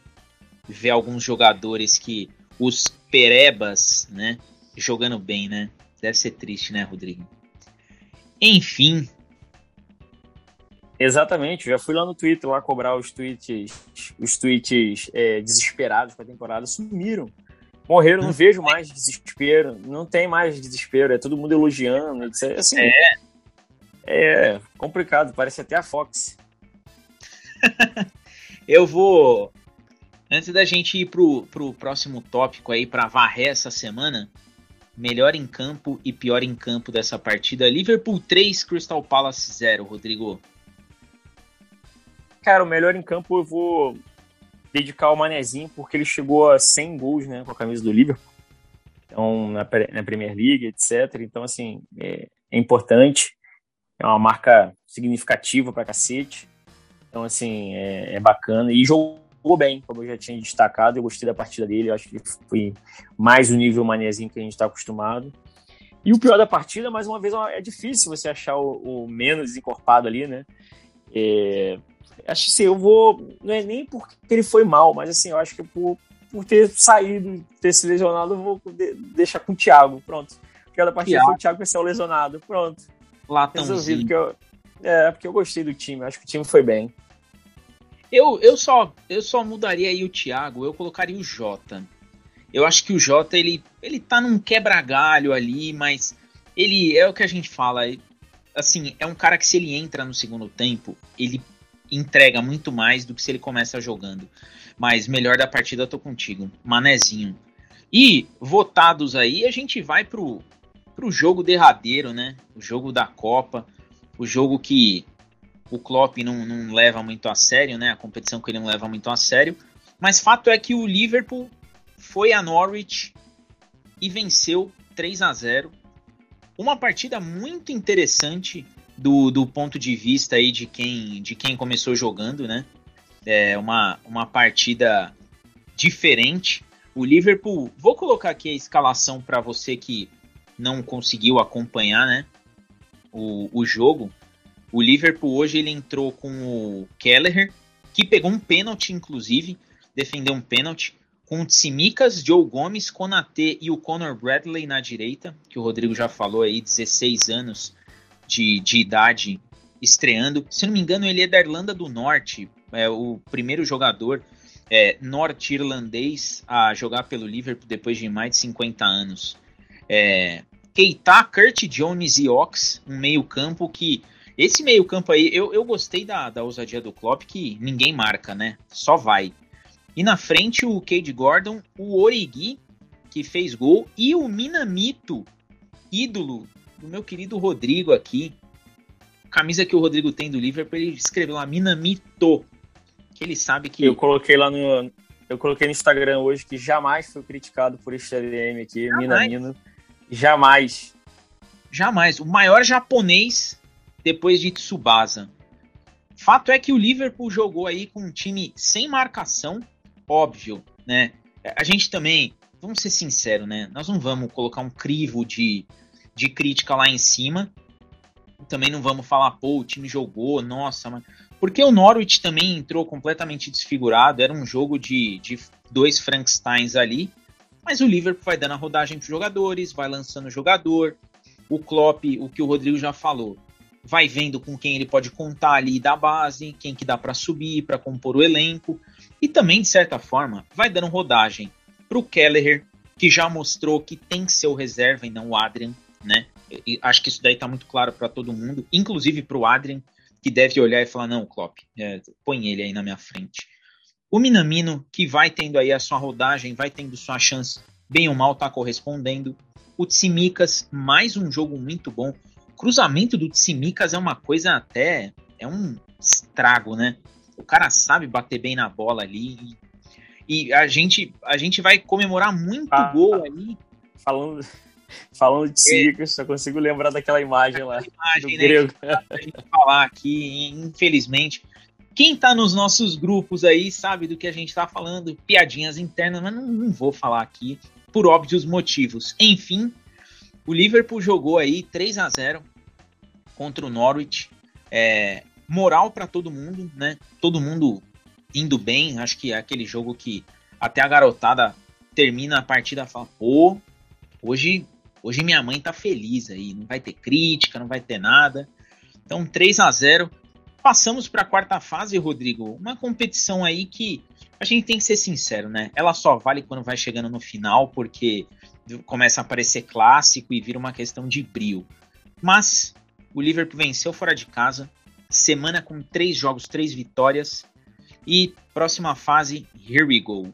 ver alguns jogadores que os perebas, né, jogando bem, né? Deve ser triste, né, Rodrigo? Enfim. Exatamente, já fui lá no Twitter lá cobrar os tweets, os tweets é, desesperados para a temporada, sumiram. Morreram, não hum. vejo mais desespero, não tem mais desespero, é todo mundo elogiando, assim, é. É complicado, parece até a Fox. eu vou. Antes da gente ir pro, pro próximo tópico aí, para varrer essa semana, melhor em campo e pior em campo dessa partida. Liverpool 3, Crystal Palace 0, Rodrigo. Cara, o melhor em campo eu vou dedicar ao Manezinho, porque ele chegou a 100 gols né, com a camisa do Liverpool. Então, na, na Premier League, etc. Então, assim, é, é importante é uma marca significativa pra cacete. Então, assim, é, é bacana. E jogou bem, como eu já tinha destacado. Eu gostei da partida dele. Eu acho que foi mais o nível manezinho que a gente está acostumado. E o pior da partida, mais uma vez, é difícil você achar o, o menos encorpado ali, né? É, acho que assim, eu vou. Não é nem porque ele foi mal, mas assim, eu acho que por, por ter saído, ter se lesionado, eu vou de, deixar com o Thiago. Pronto. Pior da partida foi o Thiago que ser o lesionado. Pronto. Latãozinho. Resolvido, eu, é, porque eu gostei do time, acho que o time foi bem. Eu, eu, só, eu só mudaria aí o Thiago, eu colocaria o Jota. Eu acho que o Jota, ele, ele tá num quebra-galho ali, mas ele é o que a gente fala. Assim, é um cara que se ele entra no segundo tempo, ele entrega muito mais do que se ele começa jogando. Mas melhor da partida, eu tô contigo. Manezinho. E votados aí, a gente vai pro, para o jogo derradeiro, né? O jogo da Copa, o jogo que o Klopp não, não leva muito a sério, né? A competição que ele não leva muito a sério. Mas fato é que o Liverpool foi a Norwich e venceu 3 a 0. Uma partida muito interessante do, do ponto de vista aí de quem, de quem começou jogando, né? É uma, uma partida diferente. O Liverpool, vou colocar aqui a escalação para você que não conseguiu acompanhar, né? O, o jogo. O Liverpool hoje ele entrou com o Kelleher, que pegou um pênalti, inclusive, defendeu um pênalti, com o Tsimikas, Joe Gomes, Konate e o Conor Bradley na direita, que o Rodrigo já falou aí, 16 anos de, de idade estreando. Se não me engano, ele é da Irlanda do Norte, é o primeiro jogador é, norte-irlandês a jogar pelo Liverpool depois de mais de 50 anos. É, Keita, Kurt Jones e Ox, um meio-campo que. Esse meio-campo aí, eu, eu gostei da, da ousadia do Klopp, que ninguém marca, né? Só vai. E na frente o Cade Gordon, o Origi, que fez gol, e o Minamito, ídolo do meu querido Rodrigo aqui. Camisa que o Rodrigo tem do Liverpool, ele escreveu lá Minamito. Que ele sabe que. Eu coloquei lá no, eu coloquei no Instagram hoje que jamais foi criticado por este ADM aqui, jamais. Minamino. Jamais. Jamais. O maior japonês depois de Tsubasa. Fato é que o Liverpool jogou aí com um time sem marcação, óbvio, né? A gente também, vamos ser sinceros, né? Nós não vamos colocar um crivo de, de crítica lá em cima. Também não vamos falar, pô, o time jogou, nossa, mas... Porque o Norwich também entrou completamente desfigurado, era um jogo de, de dois Frankensteins ali, mas o Liverpool vai dando a rodagem para os jogadores, vai lançando o jogador, o Klopp, o que o Rodrigo já falou, vai vendo com quem ele pode contar ali da base, quem que dá para subir, para compor o elenco, e também, de certa forma, vai dando rodagem para o Kelleher, que já mostrou que tem seu reserva e não o Adrian, né? E acho que isso daí tá muito claro para todo mundo, inclusive para o Adrian, que deve olhar e falar: não, Klopp, é, põe ele aí na minha frente. O Minamino, que vai tendo aí a sua rodagem, vai tendo sua chance, bem ou mal, tá correspondendo. O Tsimikas, mais um jogo muito bom cruzamento do Tsimikas é uma coisa até. É um estrago, né? O cara sabe bater bem na bola ali. E, e a, gente, a gente vai comemorar muito ah, gol ali. Falando, falando de é. só consigo lembrar daquela imagem lá. Imagem, do né, grego. A gente falar aqui, infelizmente. Quem tá nos nossos grupos aí sabe do que a gente tá falando, piadinhas internas, mas não, não vou falar aqui por óbvios motivos. Enfim, o Liverpool jogou aí 3 a 0 contra o Norwich. É, moral para todo mundo, né? Todo mundo indo bem. Acho que é aquele jogo que até a garotada termina a partida e fala: pô, hoje, hoje minha mãe tá feliz aí. Não vai ter crítica, não vai ter nada. Então, 3 a 0 Passamos para a quarta fase, Rodrigo. Uma competição aí que a gente tem que ser sincero, né? Ela só vale quando vai chegando no final, porque começa a aparecer clássico e vira uma questão de brio. Mas o Liverpool venceu fora de casa, semana com três jogos, três vitórias. E próxima fase, here we go.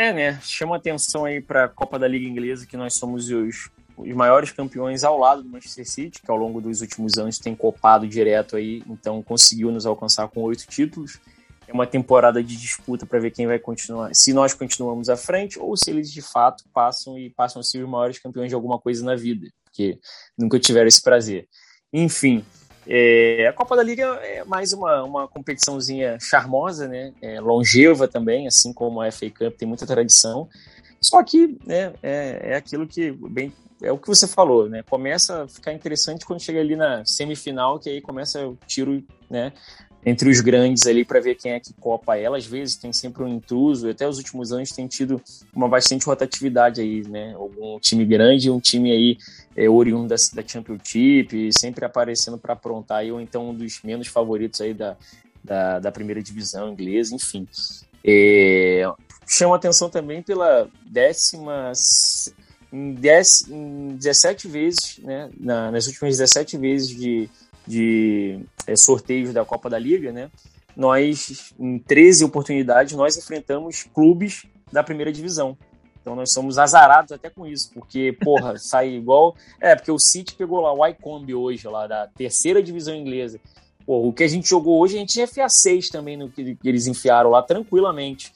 É, né? Chama atenção aí para a Copa da Liga Inglesa que nós somos os, os maiores campeões ao lado do Manchester City, que ao longo dos últimos anos tem copado direto aí, então conseguiu nos alcançar com oito títulos. É uma temporada de disputa para ver quem vai continuar, se nós continuamos à frente ou se eles de fato passam e passam a ser os maiores campeões de alguma coisa na vida, porque nunca tiveram esse prazer. Enfim, é, a Copa da Liga é mais uma, uma competiçãozinha charmosa, né? É longeva também, assim como a FA Cup tem muita tradição. Só que né, é, é aquilo que bem é o que você falou, né? Começa a ficar interessante quando chega ali na semifinal, que aí começa o tiro, né? Entre os grandes ali para ver quem é que copa ela. Às vezes tem sempre um intruso, até os últimos anos tem tido uma bastante rotatividade aí, né? Algum time grande, um time aí é, oriundo da, da Championship, sempre aparecendo para aprontar aí, ou então um dos menos favoritos aí da, da, da primeira divisão inglesa, enfim. É, chama atenção também pela décima em, dez, em 17 vezes, né, na, nas últimas 17 vezes de, de é, sorteios da Copa da Liga, né? Nós, em 13 oportunidades, nós enfrentamos clubes da primeira divisão. Então nós somos azarados até com isso, porque, porra, sai igual. É, porque o City pegou lá o Wycombe hoje, lá da terceira divisão inglesa. Porra, o que a gente jogou hoje, a gente ia 6 também no que, que eles enfiaram lá tranquilamente.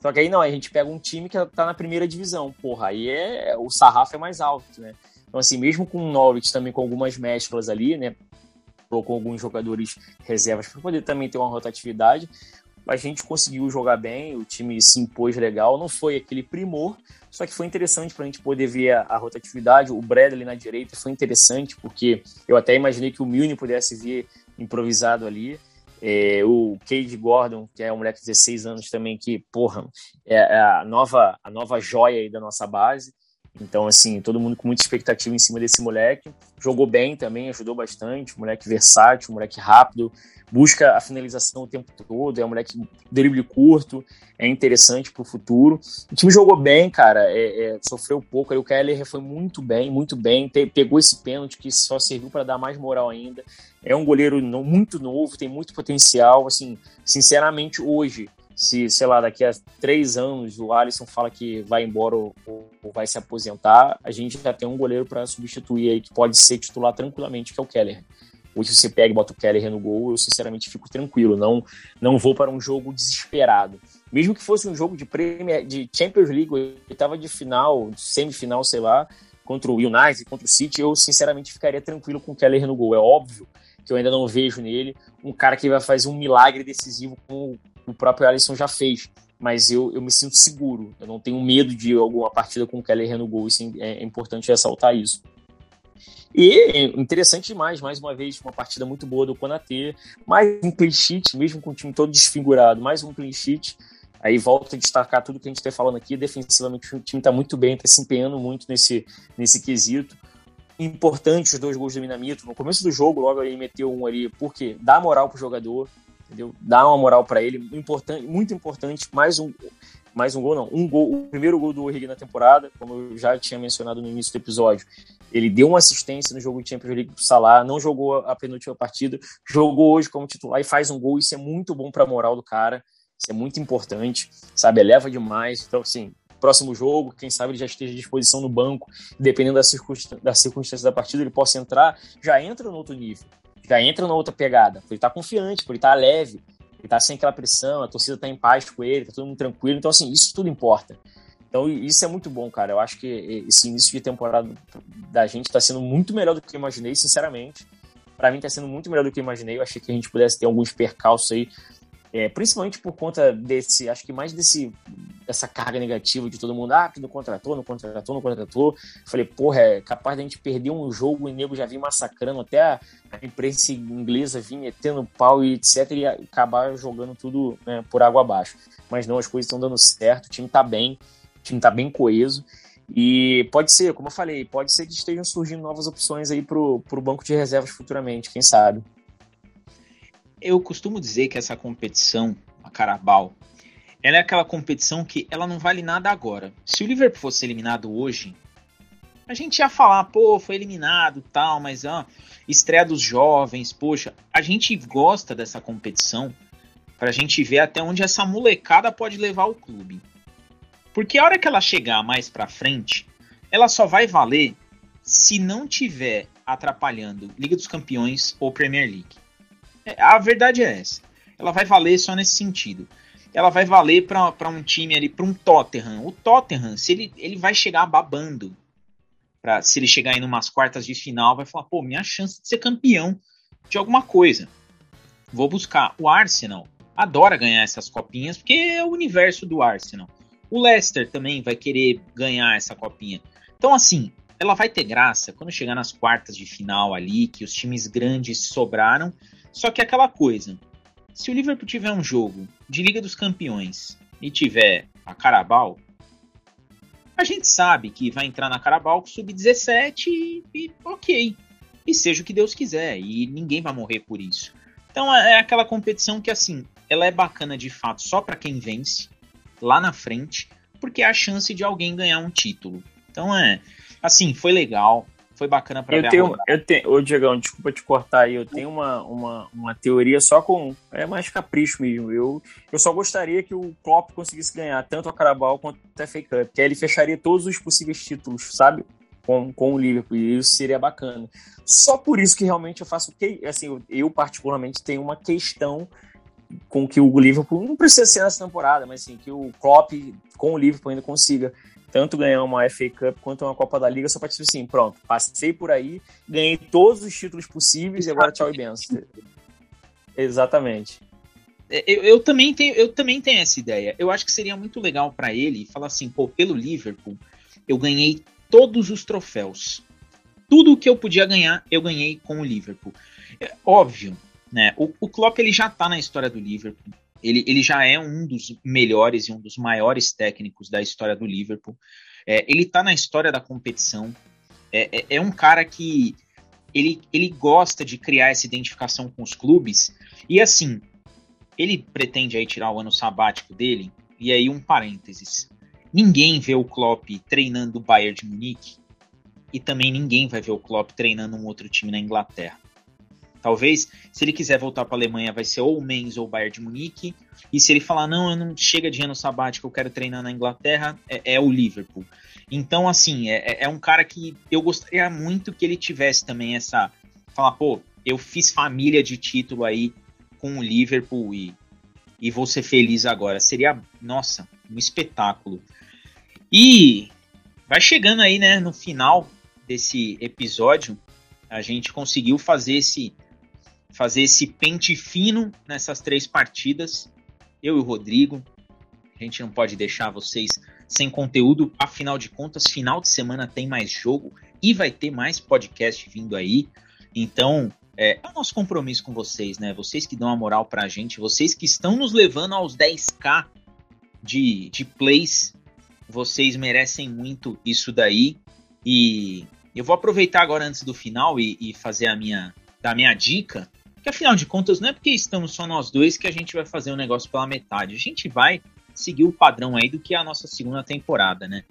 Só que aí não, a gente pega um time que tá na primeira divisão. Porra, aí é. O sarrafo é mais alto, né? Então, assim, mesmo com o Norwich também com algumas mesclas ali, né? Colocou alguns jogadores reservas para poder também ter uma rotatividade. A gente conseguiu jogar bem, o time se impôs legal, não foi aquele primor, só que foi interessante para a gente poder ver a, a, rotatividade. O Bradley na direita foi interessante, porque eu até imaginei que o Milne pudesse vir improvisado ali. É, o Cade Gordon, que é um moleque de 16 anos também, que, porra, é a nova, a nova joia aí da nossa base. Então, assim, todo mundo com muita expectativa em cima desse moleque. Jogou bem também, ajudou bastante. Moleque versátil, moleque rápido, busca a finalização o tempo todo. É um moleque drible curto, é interessante pro futuro. O time jogou bem, cara, é, é, sofreu pouco. Aí o Keller foi muito bem, muito bem. Te, pegou esse pênalti que só serviu para dar mais moral ainda. É um goleiro muito novo, tem muito potencial. Assim, sinceramente, hoje se, sei lá, daqui a três anos o Alisson fala que vai embora ou, ou vai se aposentar, a gente já tem um goleiro para substituir aí que pode ser titular tranquilamente, que é o Keller. Hoje você pega e bota o Keller no gol, eu sinceramente fico tranquilo, não, não vou para um jogo desesperado. Mesmo que fosse um jogo de Premier, de Champions League, oitava de final, semifinal, sei lá, contra o United, contra o City, eu sinceramente ficaria tranquilo com o Keller no gol. É óbvio que eu ainda não vejo nele um cara que vai fazer um milagre decisivo como o próprio Alisson já fez. Mas eu, eu me sinto seguro, eu não tenho medo de alguma partida com o Keller no gol, isso é, é importante ressaltar isso. E interessante demais, mais uma vez, uma partida muito boa do Konatê, mais um clean sheet, mesmo com o time todo desfigurado, mais um clean sheet. Aí volta a destacar tudo que a gente está falando aqui. Defensivamente, o time está muito bem, está se empenhando muito nesse, nesse quesito. Importante os dois gols do Minamito. No começo do jogo, logo ele meteu um ali, porque dá moral pro jogador, entendeu? Dá uma moral para ele. Importante, muito importante. Mais um, mais um gol, não. Um gol, o primeiro gol do Origi na temporada, como eu já tinha mencionado no início do episódio. Ele deu uma assistência no jogo de Champions League pro Salah, não jogou a penúltima partida, jogou hoje como titular e faz um gol. Isso é muito bom para a moral do cara. Isso é muito importante, sabe? Eleva demais. Então, assim, próximo jogo, quem sabe ele já esteja à disposição no banco, dependendo da, circunstância, da circunstância da partida, ele possa entrar, já entra no outro nível, já entra na outra pegada. Ele tá confiante, ele tá leve, ele tá sem aquela pressão, a torcida tá em paz com ele, tá mundo tranquilo. Então, assim, isso tudo importa. Então, isso é muito bom, cara. Eu acho que esse início de temporada da gente está sendo muito melhor do que eu imaginei, sinceramente. Para mim, está sendo muito melhor do que eu imaginei. Eu achei que a gente pudesse ter alguns percalços aí é, principalmente por conta desse, acho que mais desse dessa carga negativa de todo mundo, ah, que não contratou, não contratou, não contratou. Falei, porra, é capaz da gente perder um jogo e o nego já vir massacrando, até a, a imprensa inglesa vir metendo pau e etc, e acabar jogando tudo né, por água abaixo. Mas não, as coisas estão dando certo, o time tá bem, o time tá bem coeso. E pode ser, como eu falei, pode ser que estejam surgindo novas opções aí pro, pro banco de reservas futuramente, quem sabe eu costumo dizer que essa competição, a Carabao, ela é aquela competição que ela não vale nada agora. Se o Liverpool fosse eliminado hoje, a gente ia falar, pô, foi eliminado, tal, mas ah, estreia dos jovens, poxa, a gente gosta dessa competição para a gente ver até onde essa molecada pode levar o clube. Porque a hora que ela chegar mais para frente, ela só vai valer se não tiver atrapalhando Liga dos Campeões ou Premier League. A verdade é essa. Ela vai valer só nesse sentido. Ela vai valer para um time ali, para um Tottenham. O Tottenham, se ele, ele vai chegar babando, pra, se ele chegar em umas quartas de final, vai falar: pô, minha chance de ser campeão de alguma coisa. Vou buscar. O Arsenal adora ganhar essas copinhas, porque é o universo do Arsenal. O Leicester também vai querer ganhar essa copinha. Então, assim, ela vai ter graça quando chegar nas quartas de final ali, que os times grandes sobraram só que aquela coisa, se o Liverpool tiver um jogo de Liga dos Campeões e tiver a Carabao, a gente sabe que vai entrar na Carabao com sub-17 e, e, ok. E seja o que Deus quiser, e ninguém vai morrer por isso. Então é, é aquela competição que assim, ela é bacana de fato só para quem vence lá na frente, porque é a chance de alguém ganhar um título. Então é, assim, foi legal foi bacana para ver tenho, Eu tenho, ô Diegão, desculpa te cortar aí, eu tenho uma, uma, uma teoria só com, é mais capricho mesmo, eu, eu só gostaria que o Klopp conseguisse ganhar tanto a Carabao quanto a FA Cup, porque aí ele fecharia todos os possíveis títulos, sabe? Com, com o Liverpool, e isso seria bacana. Só por isso que realmente eu faço, assim, eu, eu particularmente tenho uma questão com que o Liverpool, não precisa ser nessa temporada, mas assim, que o Klopp com o Liverpool ainda consiga tanto ganhar uma FA Cup quanto uma Copa da Liga, só para dizer assim, pronto, passei por aí, ganhei todos os títulos possíveis e agora tchau e benção. Exatamente. É, eu, eu, também tenho, eu também tenho essa ideia. Eu acho que seria muito legal para ele falar assim, pô, pelo Liverpool, eu ganhei todos os troféus. Tudo o que eu podia ganhar, eu ganhei com o Liverpool. É, óbvio, né? O, o Klopp ele já tá na história do Liverpool. Ele, ele já é um dos melhores e um dos maiores técnicos da história do Liverpool. É, ele está na história da competição. É, é, é, um cara que ele, ele gosta de criar essa identificação com os clubes. E assim, ele pretende aí tirar o ano sabático dele. E aí, um parênteses. Ninguém vê o Klopp treinando o Bayern de Munique. E também ninguém vai ver o Klopp treinando um outro time na Inglaterra. Talvez, se ele quiser voltar para a Alemanha, vai ser ou o Mainz ou o Bayern de Munique. E se ele falar, não, eu não chega de ano sabático, eu quero treinar na Inglaterra, é, é o Liverpool. Então, assim, é, é, é um cara que eu gostaria muito que ele tivesse também essa. Falar, pô, eu fiz família de título aí com o Liverpool e, e vou ser feliz agora. Seria, nossa, um espetáculo. E vai chegando aí, né, no final desse episódio, a gente conseguiu fazer esse fazer esse pente fino nessas três partidas. Eu e o Rodrigo. A gente não pode deixar vocês sem conteúdo. Afinal de contas, final de semana tem mais jogo e vai ter mais podcast vindo aí. Então, é, é o nosso compromisso com vocês, né? Vocês que dão a moral pra gente, vocês que estão nos levando aos 10k de, de plays, vocês merecem muito isso daí. E eu vou aproveitar agora antes do final e, e fazer a minha, da minha dica, que afinal de contas não é porque estamos só nós dois que a gente vai fazer um negócio pela metade. A gente vai seguir o padrão aí do que é a nossa segunda temporada, né?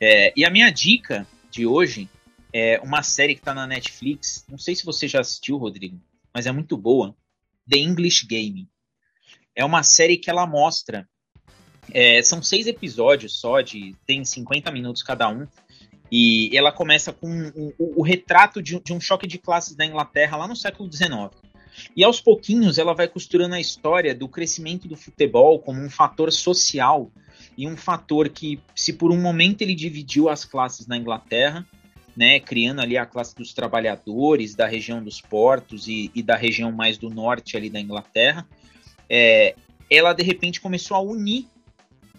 É, e a minha dica de hoje é uma série que está na Netflix. Não sei se você já assistiu, Rodrigo, mas é muito boa. The English Game. É uma série que ela mostra. É, são seis episódios só, de tem 50 minutos cada um. E ela começa com o retrato de, de, um choque de classes da Inglaterra lá no século XIX. E aos pouquinhos ela vai costurando a história do crescimento do futebol como um fator social e um fator que, se por um momento ele dividiu as classes na Inglaterra, né, criando ali a classe dos trabalhadores da região dos portos e, e da região mais do norte ali da Inglaterra, é, ela de repente começou a unir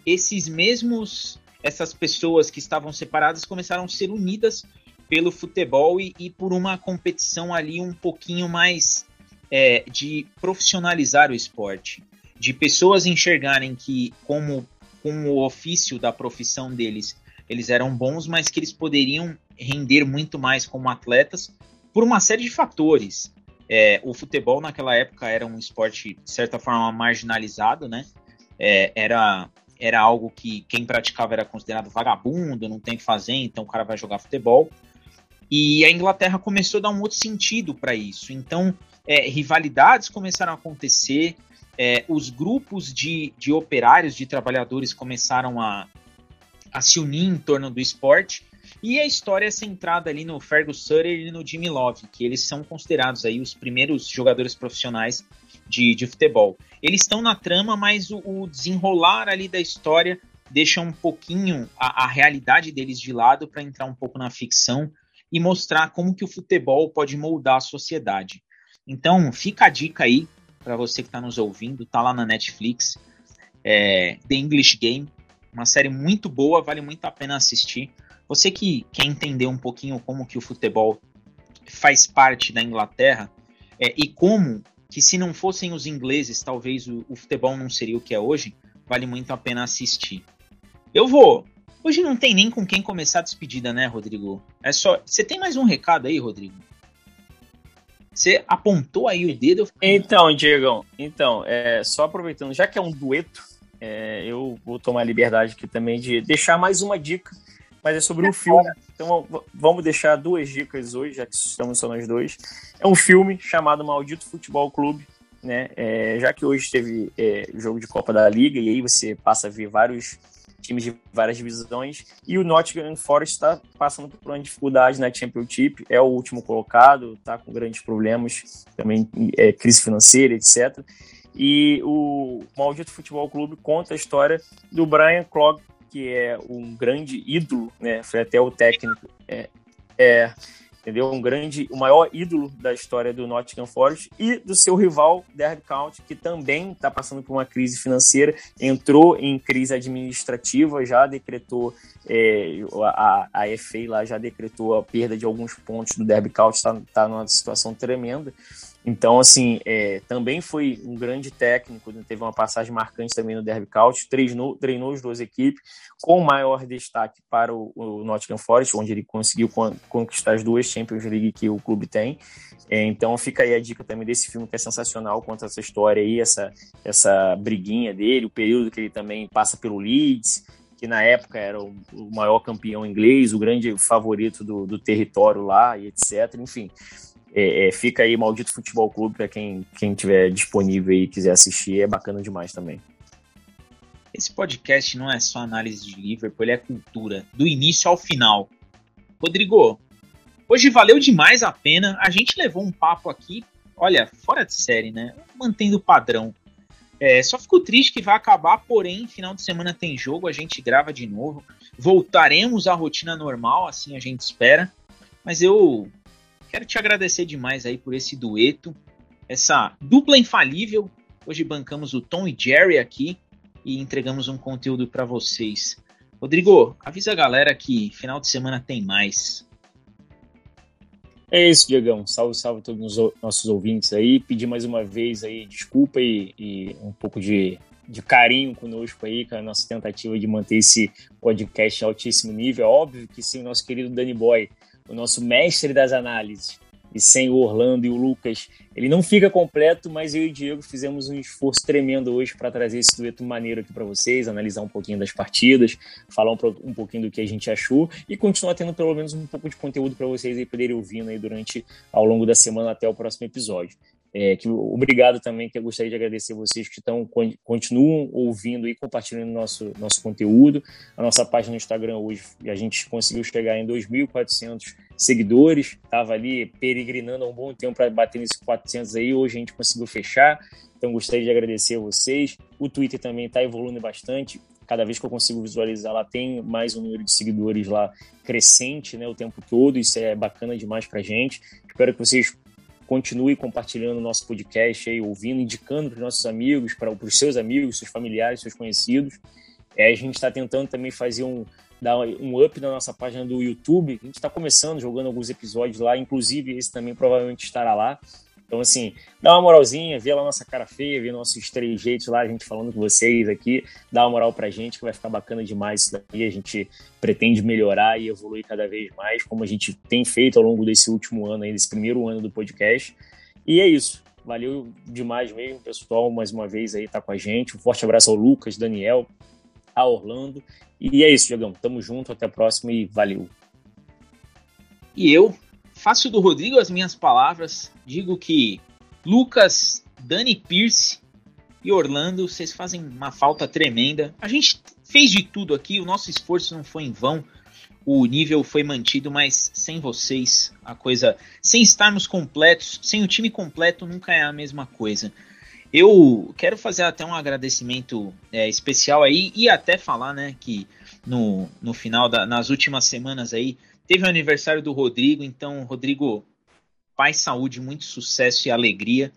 esses mesmos, essas pessoas que estavam separadas começaram a ser unidas pelo futebol e, e por uma competição ali um pouquinho mais é, de profissionalizar o esporte, de pessoas enxergarem que como com o ofício da profissão deles eles eram bons, mas que eles poderiam render muito mais como atletas por uma série de fatores. É, o futebol naquela época era um esporte, de certa forma, marginalizado, né? É, era, era algo que quem praticava era considerado vagabundo, não tem o que fazer, então o cara vai jogar futebol. E a Inglaterra começou a dar um outro sentido para isso. Então, é, rivalidades começaram a acontecer, é, os grupos de, de operários, de trabalhadores começaram a, a se unir em torno do esporte. E a história é centrada ali no Fergus Sutter e no Jimmy Love, que eles são considerados aí os primeiros jogadores profissionais de, de futebol. Eles estão na trama, mas o, o, desenrolar ali da história deixa um pouquinho a, a realidade deles de lado para entrar um pouco na ficção e mostrar como que o futebol pode moldar a sociedade. Então, fica a dica aí para você que está nos ouvindo, tá lá na Netflix, é, The English Game, uma série muito boa, vale muito a pena assistir. Você que quer entender um pouquinho como que o futebol faz parte da Inglaterra é, e como que se não fossem os ingleses, talvez o, o, futebol não seria o que é hoje, vale muito a pena assistir. Eu vou. Hoje não tem nem com quem começar a despedida, né, Rodrigo? É só. Você tem mais um recado aí, Rodrigo? Você apontou aí o dedo. Então, Diego, então, é, só aproveitando, já que é um dueto, é, eu vou tomar a liberdade aqui também de deixar mais uma dica, mas é sobre um filme. Então vamos deixar duas dicas hoje, já que estamos só nós dois. É um filme chamado Maldito Futebol Clube, né? É, já que hoje teve é, jogo de Copa da Liga e aí você passa a ver vários times de várias divisões e o Nottingham Forest está passando por uma dificuldade na Championship, é o último colocado, está com grandes problemas, também é, crise financeira, etc. E o Maldito Futebol Clube conta a história do Brian Clog, que é um grande ídolo, né? Foi até o técnico. É, é, entendeu? Um grande, o maior ídolo da história do Nottingham Forest e do seu rival Derby County, que também está passando por uma crise financeira, entrou em crise administrativa, já decretou é, a, a lá já decretou a perda de alguns pontos do Derby County, está tá numa situação tremenda. Então, assim, é, também foi um grande técnico, né? teve uma passagem marcante também no Derby County, treinou, treinou as duas equipes, com maior destaque para o, o Nottingham Forest, onde ele conseguiu conquistar as duas Champions League que o clube tem. É, então fica aí a dica também desse filme que é sensacional, conta essa história aí, essa, essa briguinha dele, o período que ele também passa pelo Leeds, que na época era o, maior campeão inglês, o grande favorito do, do território lá, e etc. Enfim, é, é, fica aí Maldito Futebol Clube para quem, quem tiver disponível e quiser assistir, é bacana demais também. Esse podcast não é só análise de Liverpool, ele é cultura, do início ao final. Rodrigo, hoje valeu demais a pena. A gente levou um papo aqui olha, fora de série, né? Mantendo o padrão. É, só fico triste que vai acabar, porém, final de semana tem jogo, a gente grava de novo. Voltaremos à rotina normal, assim a gente espera. Mas eu quero te agradecer demais aí por esse dueto, essa dupla infalível. Hoje bancamos o Tom e Jerry aqui e entregamos um conteúdo para vocês. Rodrigo, avisa a galera que final de semana tem mais. É isso, Diegão. Salve, salve a todos os nossos ouvintes aí. Pedir mais uma vez aí desculpa e, e um pouco de, de carinho conosco aí, com a nossa tentativa de manter esse podcast em altíssimo nível. É óbvio que sim, o nosso querido Danny Boy, o nosso mestre das análises, e sem o Orlando e o Lucas, ele não fica completo, mas eu e o Diego fizemos um esforço tremendo hoje para trazer esse dueto maneiro aqui para vocês, analisar um pouquinho das partidas, falar um, um, pouquinho do que a gente achou e continuar tendo pelo menos um pouco de conteúdo para vocês aí poderem ouvindo aí durante ao longo da semana até o próximo episódio. É, que, obrigado também, que eu gostaria de agradecer vocês que estão, continuam ouvindo e compartilhando nosso, nosso conteúdo. A nossa página no Instagram hoje, a gente conseguiu chegar em 2.400 seguidores, estava ali peregrinando há um bom tempo para bater nesses 400 aí, hoje a gente conseguiu fechar, então gostaria de agradecer a vocês. O Twitter também está evoluindo bastante, cada vez que eu consigo visualizar lá, tem mais um número de seguidores lá crescente né, o tempo todo, isso é bacana demais para gente. Espero que vocês Continue compartilhando o nosso podcast aí, ouvindo, indicando para os nossos amigos, para os seus amigos, seus familiares, seus conhecidos. É, a gente está tentando também fazer um, dar um up na nossa página do YouTube. A gente está começando, jogando alguns episódios lá, inclusive esse também provavelmente estará lá. Então, assim, dá uma moralzinha, vê lá nossa cara feia, vê nossos três jeitos lá, a gente falando com vocês aqui, dá uma moral pra gente, que vai ficar bacana demais isso daqui. A gente pretende melhorar e evoluir cada vez mais, como a gente tem feito ao longo desse último ano, aí, desse primeiro ano do podcast. E é isso. Valeu demais mesmo, pessoal, mais uma vez aí tá com a gente. Um forte abraço ao Lucas, Daniel, a Orlando. E é isso, Diagão. Tamo junto, até a próxima e valeu. E eu faço do Rodrigo as minhas palavras, digo que Lucas, Dani Pierce e Orlando, vocês fazem uma falta tremenda. A gente fez de tudo aqui, o nosso esforço não foi em vão. O nível foi mantido, mas sem vocês, a coisa. Sem estarmos completos, sem o time completo, nunca é a mesma coisa. Eu quero fazer até um agradecimento é, especial aí e até falar, né, que no, no final, da, nas últimas semanas aí, Teve o aniversário do Rodrigo, então, Rodrigo, paz, saúde, muito sucesso e alegria.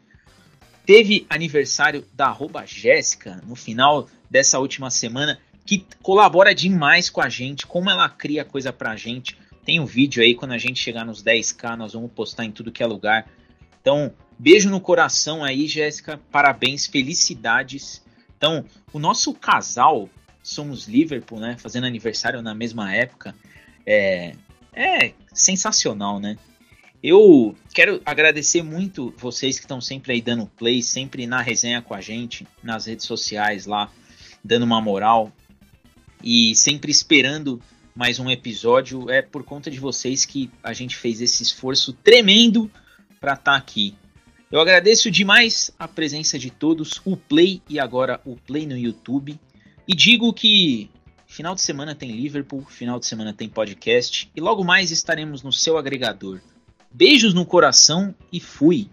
Teve aniversário da arroba Jéssica no final dessa última semana, que colabora demais com a gente, como ela cria coisa pra gente. Tem um vídeo aí, quando a gente chegar nos 10k, nós vamos postar em tudo que é lugar. Então, beijo no coração aí, Jéssica. Parabéns, felicidades. Então, o nosso casal, somos Liverpool, né? Fazendo aniversário na mesma época. É, é sensacional, né? Eu quero agradecer muito vocês que estão sempre aí dando play, sempre na resenha com a gente, nas redes sociais lá, dando uma moral e sempre esperando mais um episódio. É por conta de vocês que a gente fez esse esforço tremendo para estar tá aqui. Eu agradeço demais a presença de todos, o play e agora o play no YouTube. E digo que Final de semana tem Liverpool, final de semana tem podcast e logo mais estaremos no seu agregador. Beijos no coração e fui!